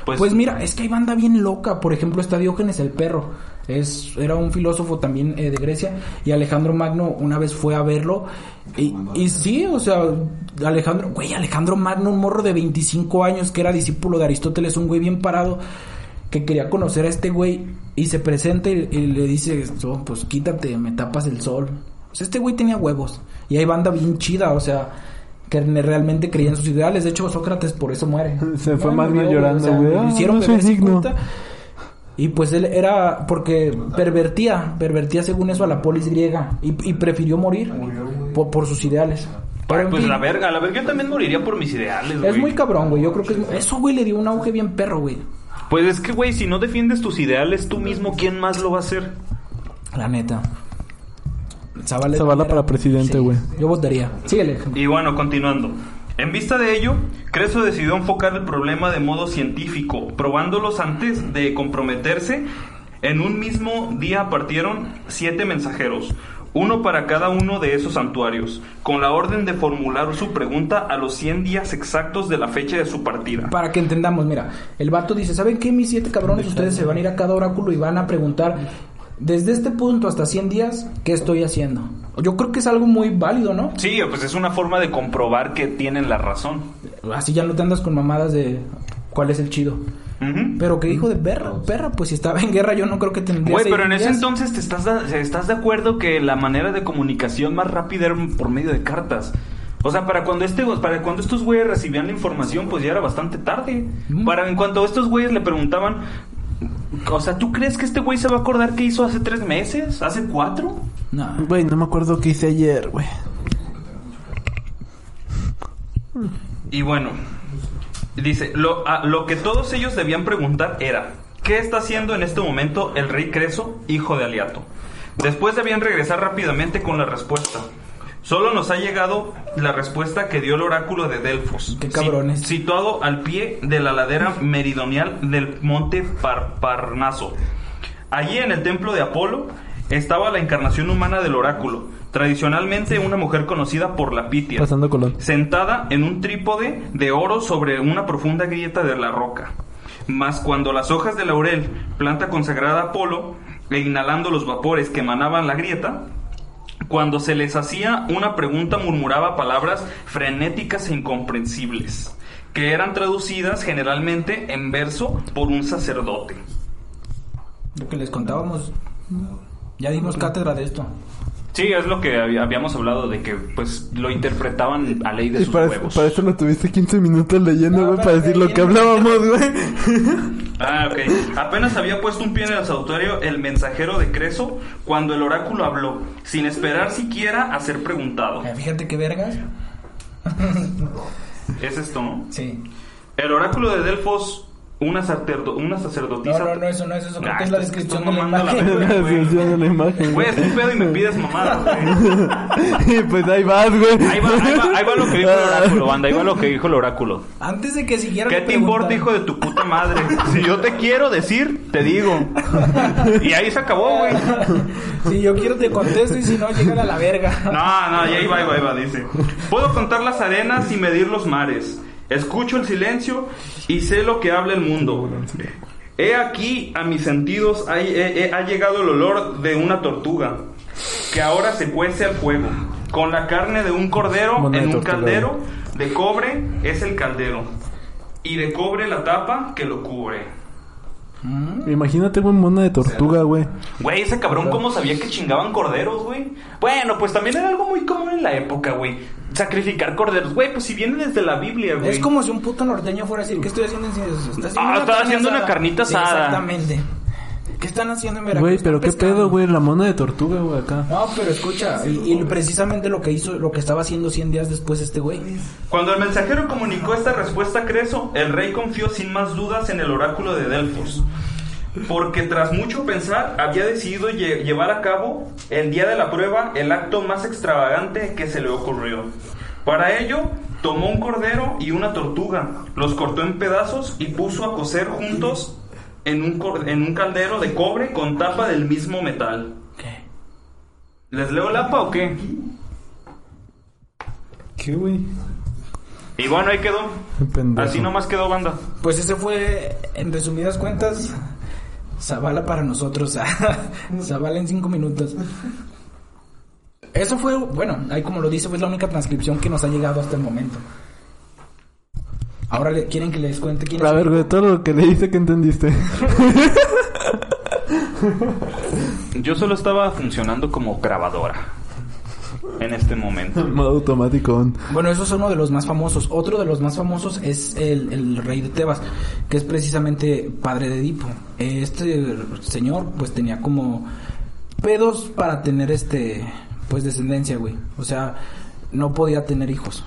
Pues,
Pues mira, es que hay banda bien loca. Por ejemplo, está Diógenes el perro. Es, era un filósofo también eh, de Grecia. Y Alejandro Magno una vez fue a verlo. Y, y sí, o sea, Alejandro, güey, Alejandro Magno, un morro de 25 años que era discípulo de Aristóteles, un güey bien parado. Que quería conocer a este güey. Y se presenta y, y le dice, "Oh, pues quítate, me tapas el sol. O sea, este güey tenía huevos. Y hay banda bien chida, o sea, que realmente creía en sus ideales. De hecho, Sócrates por eso muere.
Se fue
No,
Magno
murió,
llorando,
o sea,
güey.
lo
Ah,
hicieron
no soy digno.
Y pues él era porque pervertía, pervertía según eso a la polis griega y, y prefirió morir por, por sus ideales. Pero, en
pues
fin,
la verga, la verga yo también moriría por mis ideales,
es
güey.
muy cabrón, güey. Yo creo que es- eso, güey, le dio un auge bien perro, güey.
Pues es que, güey, si no defiendes tus ideales tú mismo, ¿quién más lo va a hacer?
La neta. Zavala,
Zavala para presidente, güey.
Yo votaría. Síguele.
Y bueno, continuando. En vista de ello, Creso decidió enfocar el problema de modo científico, probándolos antes de comprometerse. En un mismo día partieron siete mensajeros, uno para cada uno de esos santuarios, con la orden de formular su pregunta a los 100 días exactos de la fecha de su partida.
Para que entendamos, mira, el vato dice, ¿saben qué, mis siete cabrones? Ustedes se van a ir a cada oráculo y van a preguntar, desde este punto hasta 100 días, ¿qué estoy haciendo? Yo creo que es algo muy válido, ¿no?
Sí, pues es una forma de comprobar que tienen la razón.
Así ya no te andas con mamadas de cuál es el chido. Pero que dijo de perra, perra, pues si estaba en guerra yo no creo que tendría
Güey, pero en ese entonces te estás, estás de acuerdo que la manera de comunicación más rápida era por medio de cartas. O sea, para cuando este para cuando estos güeyes recibían la información, pues ya era bastante tarde. Para en cuanto estos güeyes le preguntaban, o sea, ¿tú crees que este güey se va a acordar qué hizo hace tres meses? ¿Hace cuatro?
No.
Güey, no me acuerdo qué hice ayer, güey.
Y bueno, dice, lo, a- lo que todos ellos debían preguntar era, ¿qué está haciendo en este momento el rey Creso, hijo de Aliato? Después debían regresar rápidamente con la respuesta. Solo nos ha llegado la respuesta que dio el oráculo de Delfos,
Qué cabrones.
si- situado al pie de la ladera meridional del monte Par- Parnaso. Allí en el templo de Apolo estaba la encarnación humana del oráculo, tradicionalmente una mujer conocida por la Pitia
Pasando
sentada en un trípode de oro sobre una profunda grieta de la roca. Mas cuando las hojas de laurel, planta consagrada a Apolo, e inhalando los vapores que emanaban la grieta, cuando se les hacía una pregunta murmuraba palabras frenéticas e incomprensibles, que eran traducidas generalmente en verso por un sacerdote.
Lo que les contábamos. Ya dimos cátedra de esto.
Sí, es lo que había- habíamos hablado de que pues lo interpretaban a ley de
Y
sus
para,
huevos.
para eso lo tuviste 15 minutos leyendo, güey, para decir lo que hablábamos, güey.
Ah, ok. Apenas había puesto un pie en el santuario el mensajero de Creso cuando el oráculo habló, sin esperar siquiera a ser preguntado.
Eh, Fíjate qué vergas.
Es esto, ¿no?
Sí.
El oráculo de Delfos, una, sacerdo- una sacerdotisa...
No, no, no, eso no es eso. Creo
Ah,
que es la
estás-
descripción de la imagen.
La descripción de la imagen,
Güey, es un pedo y me pides mamadas, güey.
Y pues ahí vas, güey.
Ahí va, ahí, va, ahí va lo que dijo el oráculo, banda. Ahí va lo que dijo el oráculo.
Antes de que siguiera
¿Qué te importa, hijo de tu puta madre? Si yo te quiero decir, te digo. Y ahí se acabó, güey.
Si yo quiero te contesto y si no, llega a la verga.
No, no, y ahí va, ahí va, ahí va, dice. Puedo contar las arenas y medir los mares. Escucho el silencio y sé lo que habla el mundo. He aquí a mis sentidos ha, llegado el olor de una tortuga que ahora se cuece al fuego. Con la carne de un cordero en un
tortuga,
caldero de cobre es el caldero. Y de cobre la tapa que lo cubre.
Imagínate, güey, mona de tortuga, güey.
Güey, ese cabrón, ¿cómo sabía que chingaban corderos, güey? Bueno, pues también era algo muy común en la época, güey. Sacrificar corderos, güey, pues si viene desde la Biblia, güey.
Es como si un puto norteño fuera a decir, ¿qué estoy haciendo? en Ciudad- Está haciendo
Ah,
una
está haciendo una
asada".
carnita
Sí,
asada.
exactamente. ¿Qué están haciendo en Veracruz?
Güey, pero qué pedo,
pescando.
güey, la mona de tortuga, güey, acá.
No, pero escucha, y, y precisamente lo que hizo, lo que estaba haciendo 100 días después este güey.
Cuando el mensajero comunicó esta respuesta a Creso, el rey confió sin más dudas en el oráculo de Delfos. Porque tras mucho pensar, había decidido lle- llevar a cabo el día de la prueba el acto más extravagante que se le ocurrió. Para ello, tomó un cordero y una tortuga, los cortó en pedazos y puso a cocer juntos en un, cor- en un caldero de cobre con tapa del mismo metal.
¿Qué?
¿Les leo la apa o qué?
¿Qué, güey?
Y bueno, ahí quedó.
Pendejo.
Así nomás quedó banda.
Pues ese fue, en resumidas cuentas, Zavala para nosotros. Zavala en 5 minutos. Eso fue, bueno, ahí como lo dice, fue la única transcripción que nos ha llegado hasta el momento. Ahora le, quieren que les cuente quién
A
es.
ver, güey, todo lo que le hice que entendiste.
Yo solo estaba funcionando como grabadora en este momento.
Modo automático.
Bueno, eso es uno de los más famosos. Otro de los más famosos es el, el rey de Tebas, que es precisamente padre de Edipo. Este señor, pues tenía como pedos para tener este, pues descendencia, güey. O sea, no podía tener hijos.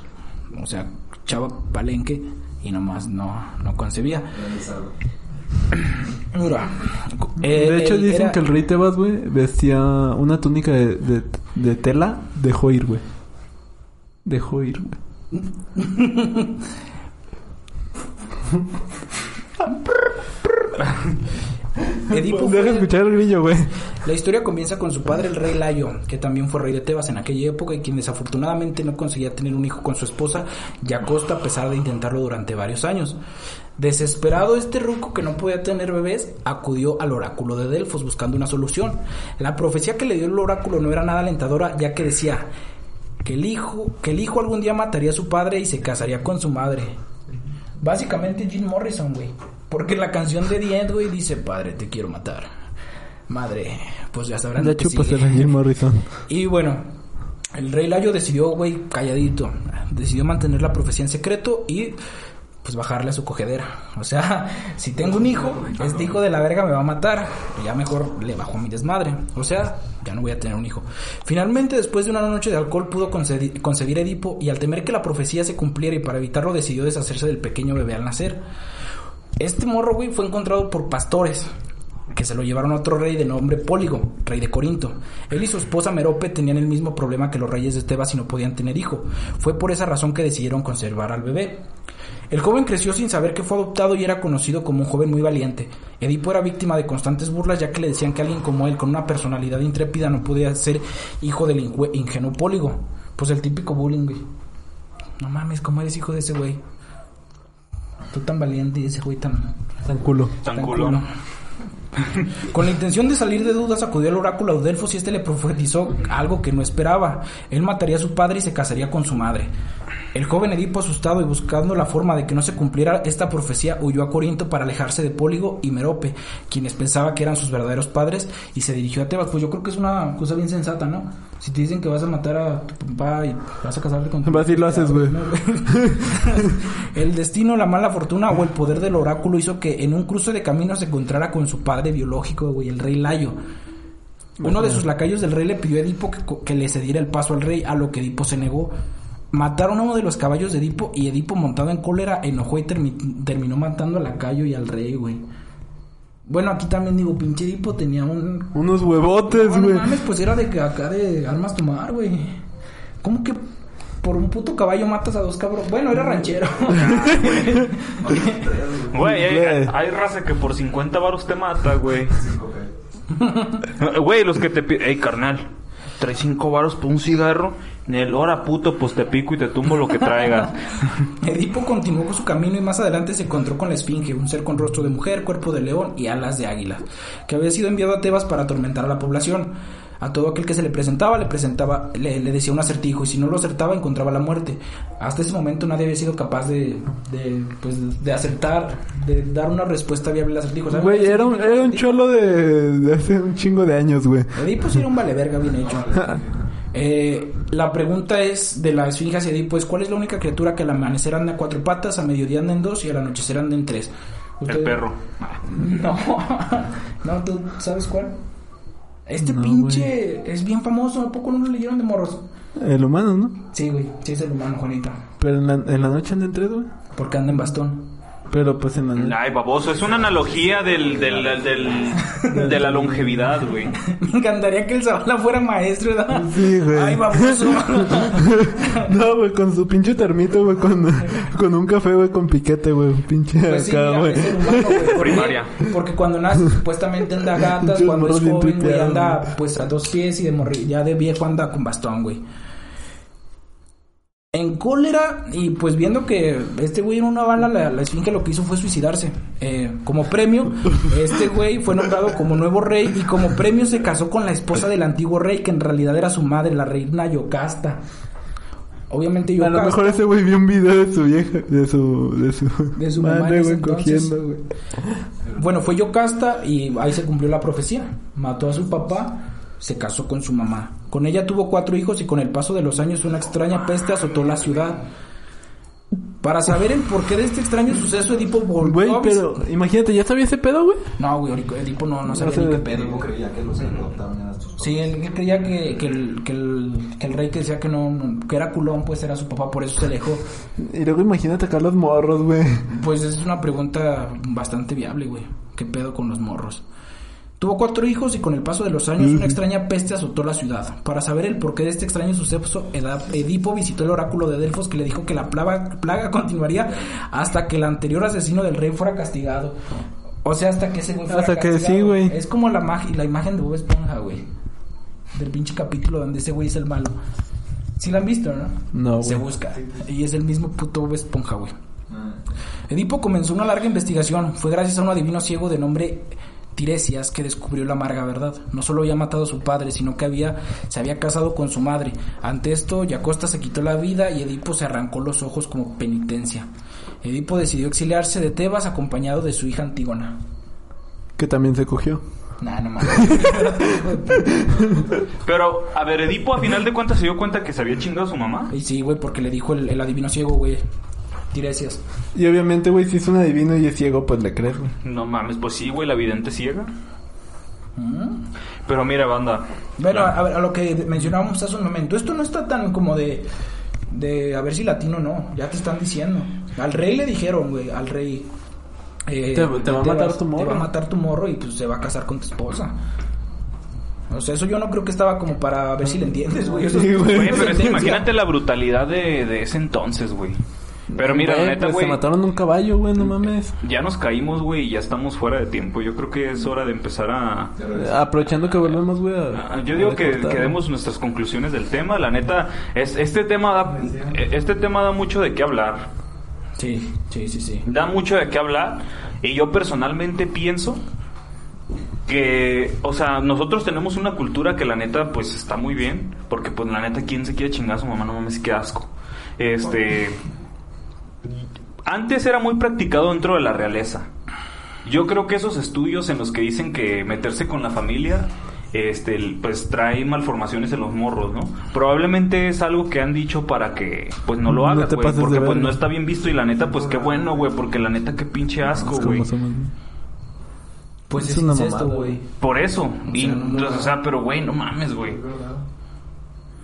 O sea, chava palenque y nomás no, no concebía. Mira, eh,
de hecho, dicen
era-
que el rey Tebas, güey, vestía una túnica de, de, de tela. Dejó ir, güey. Dejó ir, güey.
Edipo
Deja
fue-
escuchar el grillo, güey.
La historia comienza con su padre, el rey Layo, que también fue rey de Tebas en aquella época y quien desafortunadamente no conseguía tener un hijo con su esposa, Yacosta, a pesar de intentarlo durante varios años. Desesperado este ruco que no podía tener bebés, acudió al oráculo de Delfos buscando una solución. La profecía que le dio el oráculo no era nada alentadora, ya que decía que el hijo, que el hijo algún día mataría a su padre y se casaría con su madre. Básicamente Jim Morrison, güey. Porque la canción de The End, güey, dice, padre, te quiero matar. Madre, pues ya sabrán
De pues
sigue.
era Jim Morrison.
Y bueno, el rey Layo decidió, güey, calladito. Decidió mantener la profecía en secreto y pues bajarle a su cogedera. O sea, si tengo un hijo, este hijo de la verga me va a matar. Ya mejor le bajo a mi desmadre. O sea, ya no voy a tener un hijo. Finalmente, después de una noche de alcohol, pudo concebir Edipo y al temer que la profecía se cumpliera y para evitarlo decidió deshacerse del pequeño bebé al nacer. Este morro, güey, fue encontrado por pastores que se lo llevaron a otro rey de nombre Póligo, rey de Corinto. Él y su esposa Merope tenían el mismo problema que los reyes de Tebas y no podían tener hijo. Fue por esa razón que decidieron conservar al bebé. El joven creció sin saber que fue adoptado y era conocido como un joven muy valiente. Edipo era víctima de constantes burlas ya que le decían que alguien como él, con una personalidad intrépida, no podía ser hijo del ingenuo Póligo. Pues el típico bullying, güey. No mames, ¿cómo eres hijo de ese güey? Tú tan valiente y ese güey tan...
Tan culo.
Tan
tan
culo.
culo. Con la intención de salir de dudas acudió al oráculo de Delfos y este le profetizó algo que no esperaba. Él mataría a su padre y se casaría con su madre. El joven Edipo, asustado y buscando la forma de que no se cumpliera esta profecía, huyó a Corinto para alejarse de Póligo y Merope, quienes pensaba que eran sus verdaderos padres, y se dirigió a Tebas. Pues yo creo que es una cosa bien sensata, ¿no? Si te dicen que vas a matar a tu papá y vas a casarte con tu
Vas y lo haces, güey.
El destino, la mala fortuna o el poder del oráculo hizo que en un cruce de caminos se encontrara con su padre biológico, güey, el rey Layo. Uno de sus lacayos del rey le pidió a Edipo que, le cediera el paso al rey, a lo que Edipo se negó. Mataron a uno de los caballos de Edipo y Edipo, montado en cólera, enojó y termi- terminó matando al lacayo y al rey, güey. Bueno, aquí también digo, pinche Edipo tenía un...
Unos huevotes,
No, no
güey.
mames, pues era de que acá de armas tomar, güey. ¿Cómo que por un puto caballo matas a dos cabros? Bueno, era ranchero.
Güey, hay,
Güey.
hay raza que por 50 varos te mata, güey. Güey, los que te piden... Ey, carnal, trae 5 varos por un cigarro. En el hora puto, pues te pico y te tumbo lo que traigas.
Edipo continuó con su camino y más adelante se encontró con la Esfinge, un ser con rostro de mujer, cuerpo de león y alas de águila, que había sido enviado a Tebas para atormentar a la población. A todo aquel que se le presentaba, le presentaba, le, le decía un acertijo, y si no lo acertaba, encontraba la muerte. Hasta ese momento nadie había sido capaz de, de, pues, de acertar, de dar una respuesta viable al acertijo. ¿Sabes?
Güey, era un, era un cholo de, de hace un chingo de años, güey.
Edipo sí era un vale verga bien hecho. Eh, la pregunta es de la esfinge hacia Edipo es ¿cuál es la única criatura que al amanecer anda en cuatro patas, a mediodía anda en dos y al anochecer anda en tres?
El perro.
No, no, ¿tú sabes cuál? Este
No,
pinche es bien famoso, ¿a poco no lo leyeron de morros?
El humano, ¿no?
Sí, güey, sí es el humano, Juanita.
Pero en la, en la noche anda en tres, güey.
Porque anda en bastón.
Pero pues en la noche.
Ay, baboso, es una analogía del, del, del- de la longevidad, güey.
Me encantaría que el Zavala fuera maestro, ¿verdad?
Sí, güey.
Ay, baboso.
No, güey, con su pinche termito, güey, con, con un café, güey, con piquete, güey. un Pinche
Pues sí,
acá,
mira,
güey.
el.
Primaria.
Porque cuando nace supuestamente anda gatas, cuando es joven, güey, anda pues a dos pies y de morri ya de viejo anda con bastón, güey. En cólera, y pues viendo que este güey en una bala, la, la esfinge lo que hizo fue suicidarse. Eh, como premio, este güey fue nombrado como nuevo rey y como premio se casó con la esposa del antiguo rey, que en realidad era su madre, la reina Yocasta. Obviamente
A
Yocasta...
lo mejor ese güey vio un video de su vieja, de su, de su,
De
madre, güey,
entonces.
cogiendo, güey.
Bueno, fue Yocasta y ahí se cumplió la profecía. Mató a su papá, se casó con su mamá. Con ella tuvo cuatro hijos y con el paso de los años una extraña peste azotó la ciudad. Para saber el porqué de este extraño suceso, Edipo volvió
Güey, pero imagínate, ¿ya sabía ese pedo, güey?
No, güey, Edipo- Edipo no, no sabía
sé
ni qué pedo.
Edipo creía que los adoptaban sus
Sí, él, él creía que, que, el, que, el, que el rey que decía que no, no- que era culón, pues era su papá, por eso se alejó.
Y luego imagínate acá los morros, güey.
Pues es una pregunta bastante viable, güey. ¿Qué pedo con los morros? Tuvo cuatro hijos y con el paso de los años una extraña peste azotó la ciudad. Para saber el porqué de este extraño suceso, Edipo visitó el oráculo de Delfos que le dijo que la plaga, plaga continuaría hasta que el anterior asesino del rey fuera castigado. O sea, hasta que ese güey fuera
Hasta que sí, güey.
Es como la, mag- la imagen de Bob Esponja, güey. Del pinche capítulo donde ese güey es el malo. Sí la han visto, ¿no?
No,
Se busca. Y es el mismo puto Bob Esponja, güey. Edipo comenzó una larga investigación. Fue gracias a un adivino ciego de nombre Tiresias que descubrió la amarga verdad. No solo había matado a su padre, sino que había, se había casado con su madre. Ante esto, Yacosta se quitó la vida y Edipo se arrancó los ojos como penitencia. Edipo decidió exiliarse de Tebas acompañado de su hija Antígona.
Que también se cogió.
Nah, no mames.
Pero, a ver, Edipo a final de cuentas se dio cuenta que se había chingado a su mamá.
y sí, güey, porque le dijo el, el adivino ciego, güey. Tiresias.
Y obviamente, güey, si es un adivino y es ciego, pues le crees, güey.
No mames, pues sí, güey, la vidente ciega.
Mm.
Pero mira, banda.
Bueno, a, ver, a lo que mencionábamos hace un momento, esto no está tan como de, de a ver si latino no, ya te están diciendo. Al rey le dijeron, güey, al rey. eh,
Te- te va a matar
vas-
tu morro.
Te va a matar tu morro y pues se va a casar con tu esposa. O sea, eso yo no creo que estaba como para ver si le entiendes, güey. Eso
Sí, güey.
Güey, pero es imagínate la brutalidad de, de ese entonces, güey. Pero mira, la neta,
pues
güey,
Se mataron un caballo, güey, no mames.
ya nos caímos, güey, y ya estamos fuera de tiempo. Yo creo que es hora de empezar a...
Aprovechando que volvemos, güey. a-
Ah, Yo digo
a
que, que demos nuestras conclusiones del tema. La neta, es, este tema da, este tema da mucho de qué hablar.
Sí, sí, sí, sí.
Da mucho de qué hablar. Y yo personalmente pienso que, o sea, nosotros tenemos una cultura que la neta, pues está muy bien. Porque, pues, la neta, ¿quién se quiere chingar a su mamá? No mames, qué asco. Este. Antes era muy practicado dentro de la realeza. Yo creo que esos estudios en los que dicen que meterse con la familia este, pues trae malformaciones en los morros, ¿no? Probablemente es algo que han dicho para que, pues no lo
No
hagas,
te
güey,
pases de
porque pues no está bien visto y la neta, pues qué bueno, güey, porque la neta qué pinche asco, güey.
Pues
Es
es,
una
incesto,
mamada,
güey.
Por eso, y,
sea, no, no,
o sea, pero güey, no mames, güey.
Es verdad.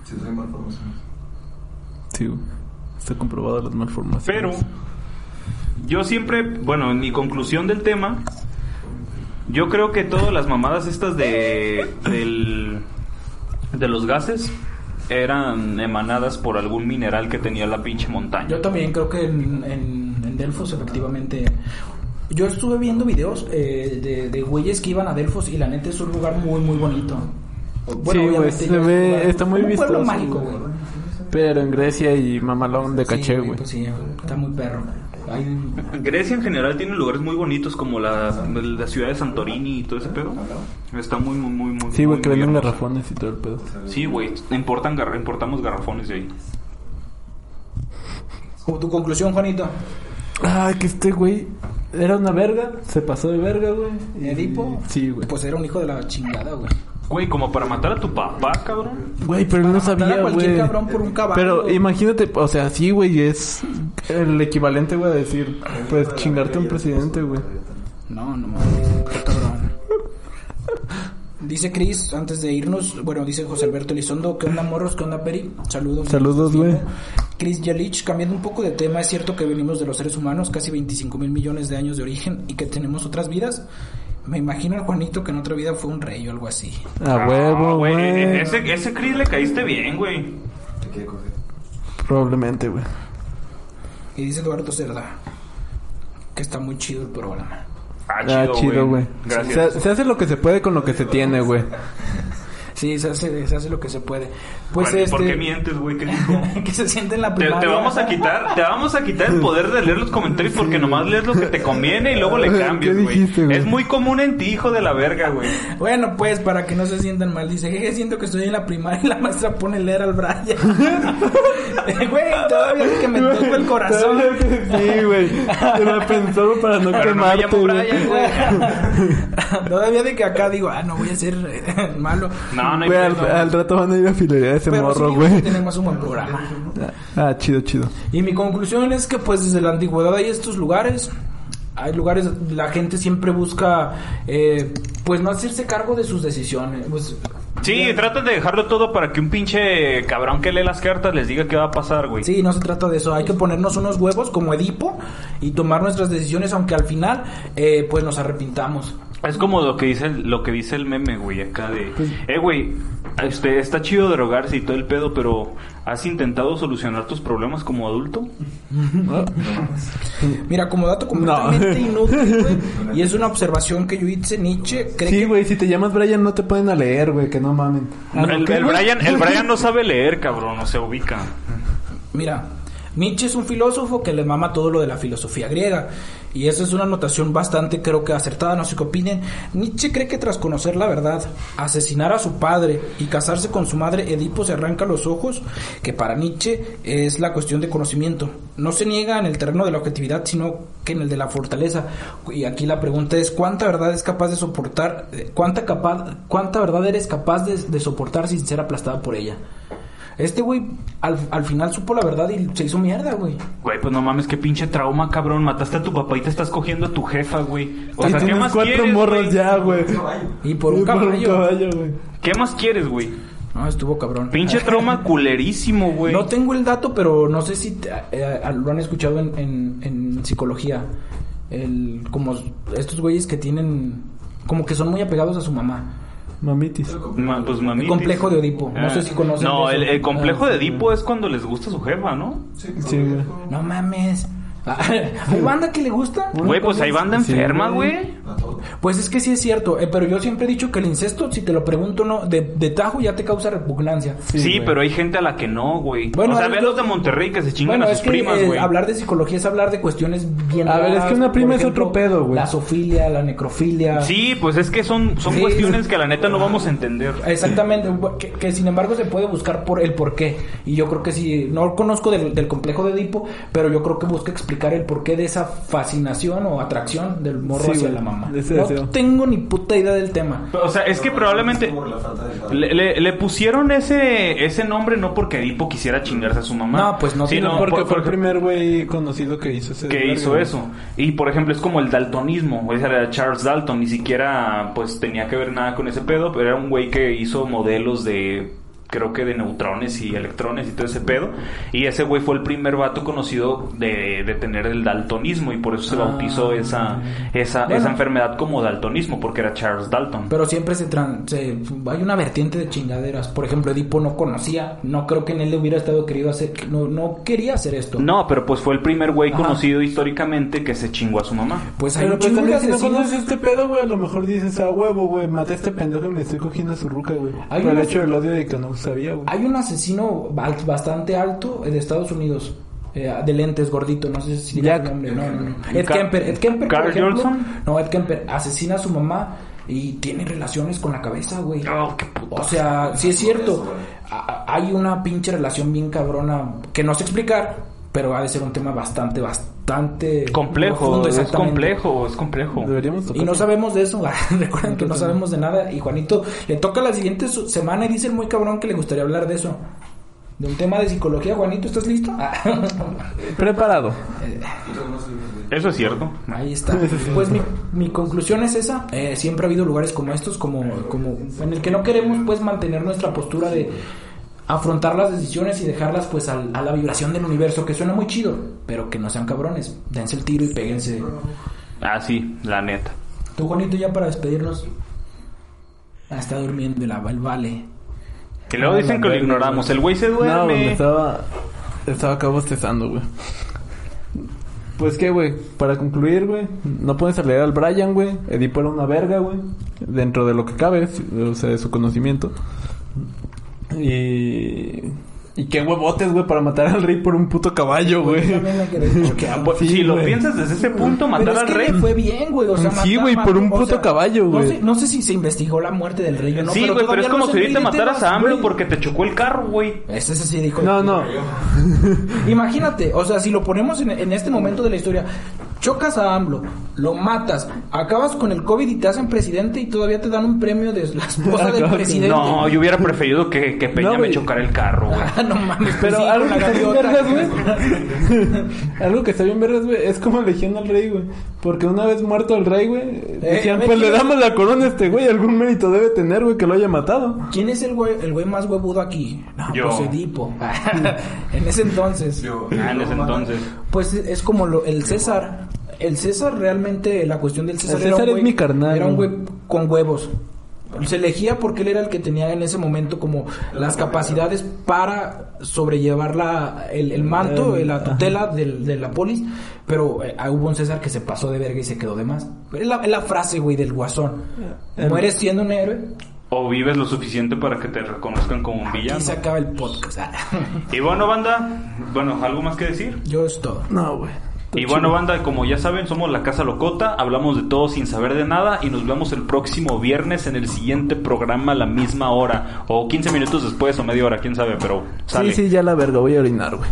Sí, trae malformaciones.
Sí, güey. Está comprobado las malformaciones.
Pero yo siempre, bueno, en mi conclusión del tema, yo creo que todas las mamadas estas de del, de los gases eran emanadas por algún mineral que tenía la pinche montaña.
Yo también creo que en, en, en Delfos efectivamente... Yo estuve viendo videos eh, de, de güeyes que iban a Delfos y la neta es un lugar muy, muy bonito.
Sí, güey,
obviamente
se
ya es un
ve- está muy
un pueblo mágico,
güey. Pero en Grecia y mamalón de
Sí,
caché, güey.
Pues sí, está muy perro. Hay-
Grecia en general tiene lugares muy bonitos como la, la ciudad de Santorini y todo ese pedo. Está muy, muy, muy, muy
Sí, güey, que venden garrafones y todo el pedo.
Sí, güey, importan gar- importamos garrafones de ahí.
Como tu conclusión, Juanito.
Ah, que este güey era una verga, se pasó de verga, güey. y-
¿Edipo?
Sí, güey.
Pues era un hijo de la chingada, güey.
Güey, como para matar a tu papá, cabrón.
Güey, pero él no
Matar a
sabía,
cualquier
güey.
cabrón por un caballo.
Pero imagínate, o sea, sí, güey, es el equivalente, güey, a decir, pues chingarte a un presidente, güey.
No, no mames, qué cabrón. Dice Chris, antes de irnos, bueno, dice José Alberto Elizondo, ¿qué onda morros? ¿Qué onda Peri? Saludos.
Saludos, güey.
Chris Yalich, cambiando un poco de tema, es cierto que venimos de los seres humanos, casi 25 mil millones de años de origen, y que tenemos otras vidas. Me imagino al Juanito que en otra vida fue un rey o algo así.
A huevo,
Ah,
güey.
Ese, ese Chris le caíste bien, güey.
Te quiere coger.
Probablemente, güey.
Y dice Eduardo Cerda, que está muy chido el programa.
Ah,
Ah, chido, güey.
Gracias.
Se, se hace lo que se puede con lo que se tiene, güey.
Sí, se hace, se hace lo que se puede. Pues
Bueno, ¿y
este...
¿Por qué mientes, güey? ¿Qué dijo?
que se siente en la
Te,
primaria.
te vamos a quitar, te vamos a quitar el poder de leer los comentarios porque nomás lees lo que te conviene y luego le
¿Qué
cambias, güey. Es muy común en ti, hijo de la verga, güey.
Bueno, pues para que no se sientan mal, dice, jeje, siento que estoy en la primaria y la maestra pone leer al Brian. Güey, todavía es que me toco el corazón.
Sí, güey. Se la pensó para no
Pero no me
quemarte,
llamo
güey.
Brian, güey.
todavía de que acá digo, ah, no voy a ser eh, malo.
No, no hay
Güey, al, rato van a ir a filería ese
Pero
morro,
sí,
güey.
tenemos un buen programa.
Ah, chido, chido.
Y mi conclusión es que pues desde la antigüedad hay estos lugares. Hay lugares, la gente siempre busca, eh, pues no hacerse cargo de sus decisiones. Pues,
Sí, tratan de dejarlo todo para que un pinche cabrón que lee las cartas les diga qué va a pasar, güey.
Sí, no se trata de eso. Hay que ponernos unos huevos como Edipo y tomar nuestras decisiones, aunque al final, eh, pues nos arrepintamos.
Es como lo que dice el, lo que dice el meme, güey, acá de, eh, güey, este, está chido drogarse y todo el pedo, pero ¿has intentado solucionar tus problemas como adulto?
Mira, como dato completamente inútil, güey, y es una observación que yo hice, Nietzsche cree
Sí,
que...
güey, si te llamas Brian no te pueden a leer, güey, que no mamen.
El,
¿Qué,
el? Brian, el Brian no sabe leer, cabrón, no se ubica.
Mira, Nietzsche es un filósofo que le mama todo lo de la filosofía griega. Y esa es una anotación bastante, creo que acertada, no sé qué opinen. Nietzsche cree que tras conocer la verdad, asesinar a su padre y casarse con su madre, Edipo se arranca los ojos, que para Nietzsche es la cuestión de conocimiento. No se niega en el terreno de la objetividad, sino que en el de la fortaleza. Y aquí la pregunta es, ¿cuánta verdad es capaz de soportar, eh, cuánta, capaz, cuánta verdad eres capaz de, de soportar sin ser aplastada por ella? Este güey al, al final supo la verdad y se hizo mierda, güey.
Güey, pues no mames, qué pinche trauma, cabrón. Mataste a tu papá y te estás cogiendo a tu jefa, güey. O
Y
sea, ¿qué más
cuatro
quieres,
morros
güey?
ya, güey.
Y por un
Y
caballo.
caballo, güey.
¿Qué más quieres, güey?
No, estuvo cabrón.
Pinche trauma culerísimo, güey.
No tengo el dato, pero no sé si te- eh, lo han escuchado en, en, en psicología. El, como estos güeyes que tienen... Como que son muy apegados a su mamá.
Mamitis.
Ma- pues mamitis.
El complejo de Edipo. No
Ah.
sé si conocen
No, el, el complejo
Ah,
de Edipo es cuando les gusta su jefa, ¿no?
Sí, güey.
No mames. ¿Hay banda que le gusta?
Güey, pues hay banda
Sí,
enferma,
güey.
Pues es que sí es cierto, eh, pero yo siempre he dicho que el incesto, si te lo pregunto, no, de, de tajo ya te causa repugnancia.
Sí, pero hay gente a la que no, güey.
Bueno,
o sea,
es
ve los de Monterrey que se chingan
Bueno,
a
es
sus
que
primas,
eh,
güey.
hablar de psicología es hablar de cuestiones bien
A ver, es que una
por
prima es otro pedo, güey.
La zoofilia, la necrofilia.
Sí, pues es que son, son
Sí.
cuestiones que la neta no vamos a entender.
Exactamente, que, que sin embargo se puede buscar por el porqué. Y yo creo que sí, no conozco del, del complejo de Edipo, pero yo creo que busca explicar el porqué de esa fascinación o atracción del morro
Sí,
hacia
güey.
la mamá. No tengo ni puta idea del tema.
O sea, es que probablemente le, le- le pusieron ese ese nombre no porque Edipo quisiera chingarse a su mamá.
No, pues no,
sino
sino
Porque
por-
fue el primer güey conocido que hizo ese
que hizo
güey.
eso. Y por ejemplo, es como el daltonismo. Ese era Charles Dalton. Ni siquiera pues tenía que ver nada con ese pedo. Pero era un güey que hizo modelos de. Creo que de neutrones y electrones y todo ese pedo. Y ese güey fue el primer vato conocido de, de tener el daltonismo. Y por eso se
Ah.
bautizó esa, esa,
Bueno.
esa enfermedad como daltonismo. Porque era Charles Dalton.
Pero siempre se, tran- se- hay una vertiente de chingaderas. Por ejemplo, Edipo no conocía, no creo que en él le hubiera estado querido hacer, no, no quería hacer esto.
No, pero pues fue el primer güey
Ajá.
conocido históricamente que se chingó a su mamá.
Pues hay
Pero
un
pues también si no conoces este pedo, güey, a lo mejor dices, a huevo, güey, maté a este pendejo y me estoy cogiendo a su ruca, güey. Por el hecho del odio de que no sabía, güey.
Hay un asesino bastante alto de Estados Unidos. eh, de lentes, gordito, no sé si
Jack.
el nombre. No, no, no. Ed
Car-
Kemper. Ed Kemper, por
Carl
ejemplo.
Johnson.
No, Ed Kemper asesina a su mamá y tiene relaciones con la cabeza, güey.
Oh, qué.
O sea, sí es cierto. Hay una pinche relación bien cabrona que no sé explicar, pero ha de ser un tema bastante, bastante
Complejo,
profundo,
es complejo, es complejo.
Deberíamos.
Y no sabemos de eso. Recuerden que no sabemos de nada. Y Juanito le toca la siguiente semana y dice el muy cabrón que le gustaría hablar de eso. De un tema de psicología. Juanito, ¿estás listo?
Preparado.
Eso es cierto.
Ahí está. Pues mi, mi conclusión es esa. Eh, siempre ha habido lugares como estos, como, como en el que no queremos pues mantener nuestra postura de afrontar las decisiones y dejarlas pues al- a la vibración del universo, que suena muy chido, pero que no sean cabrones. Dense el tiro y péguense.
Ah, sí, la neta.
Tú, Juanito, ya para despedirnos. Ah, está durmiendo el, el vale.
Y luego
Ah,
dicen que lo ignoramos. El güey se
No, güey, me
duerme.
estaba... Estaba acá bostezando, güey. Pues qué, güey, para concluir, güey, no puedes leer al Brian, güey. Edipo era una verga, güey. Dentro de lo que cabe, o sea, de su conocimiento. Y... Y qué huevotes, güey, para matar al rey por un puto caballo, güey.
choqueado.
Pues,
Sí,
si lo piensas desde ese punto, matar
Pero es
al
que
rey.
le fue bien, güey. O sea,
Sí, güey, por un
o
puto
sea,
caballo,
no
güey.
sé, no sé si se investigó la muerte del rey o no.
sí, güey, pero es como
no
si ahorita mataras a AMLO porque te chocó el carro, güey.
Ese ese sí dijo.
No, no.
Imagínate, o sea, si lo ponemos en, en este momento de la historia, chocas a AMLO, lo matas, acabas con el COVID y te hacen presidente y todavía te dan un premio de la esposa del presidente.
No, yo hubiera preferido que, que Peña
No,
me chocara el carro, güey.
No mames, pues
Pero
sí,
algo que
la
está bien
gaviota.
vergas, güey. algo que está bien vergas, güey, es como elegían al rey, güey. Porque una vez muerto el rey, güey, decían,
eh,
pues le
¿quién-
damos la corona a este güey, algún mérito debe tener, güey, que lo haya matado.
¿Quién es el güey, el güey más huevudo aquí? No,
Yo.
pues Edipo. en ese entonces.
Yo,
Ah, en ese entonces.
Pues es como lo, el César. El César realmente, la cuestión del César,
El
era un
es mi carnal,
Era un
güey
con huevos. Se elegía porque él era el que tenía en ese momento como las capacidades para sobrellevar la, el, el manto,
Eh,
la tutela del- de la polis. Pero eh, hubo un César que se pasó de verga y se quedó de más. Es la, es la frase, güey, del guasón.
Eh,
Mueres siendo un héroe.
O vives lo suficiente para que te reconozcan como un villano.
Aquí se acaba el podcast.
Y bueno, banda, bueno, ¿algo más que decir?
Yo es todo.
No, güey.
Y bueno, banda, como ya saben, somos la Casa Locota, hablamos de todo sin saber de nada y nos vemos el próximo viernes en el siguiente programa a la misma hora, o 15 minutos después o media hora, quién sabe, pero sale.
Sí, sí, ya la verga, voy a orinar, güey.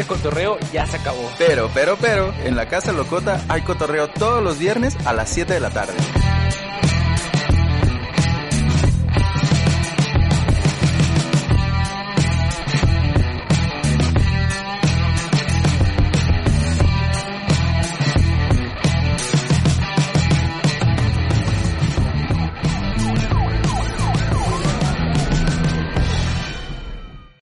Este cotorreo ya se acabó.
Pero, pero, pero, en la Casa Locota hay cotorreo todos los viernes a las 7 de la tarde.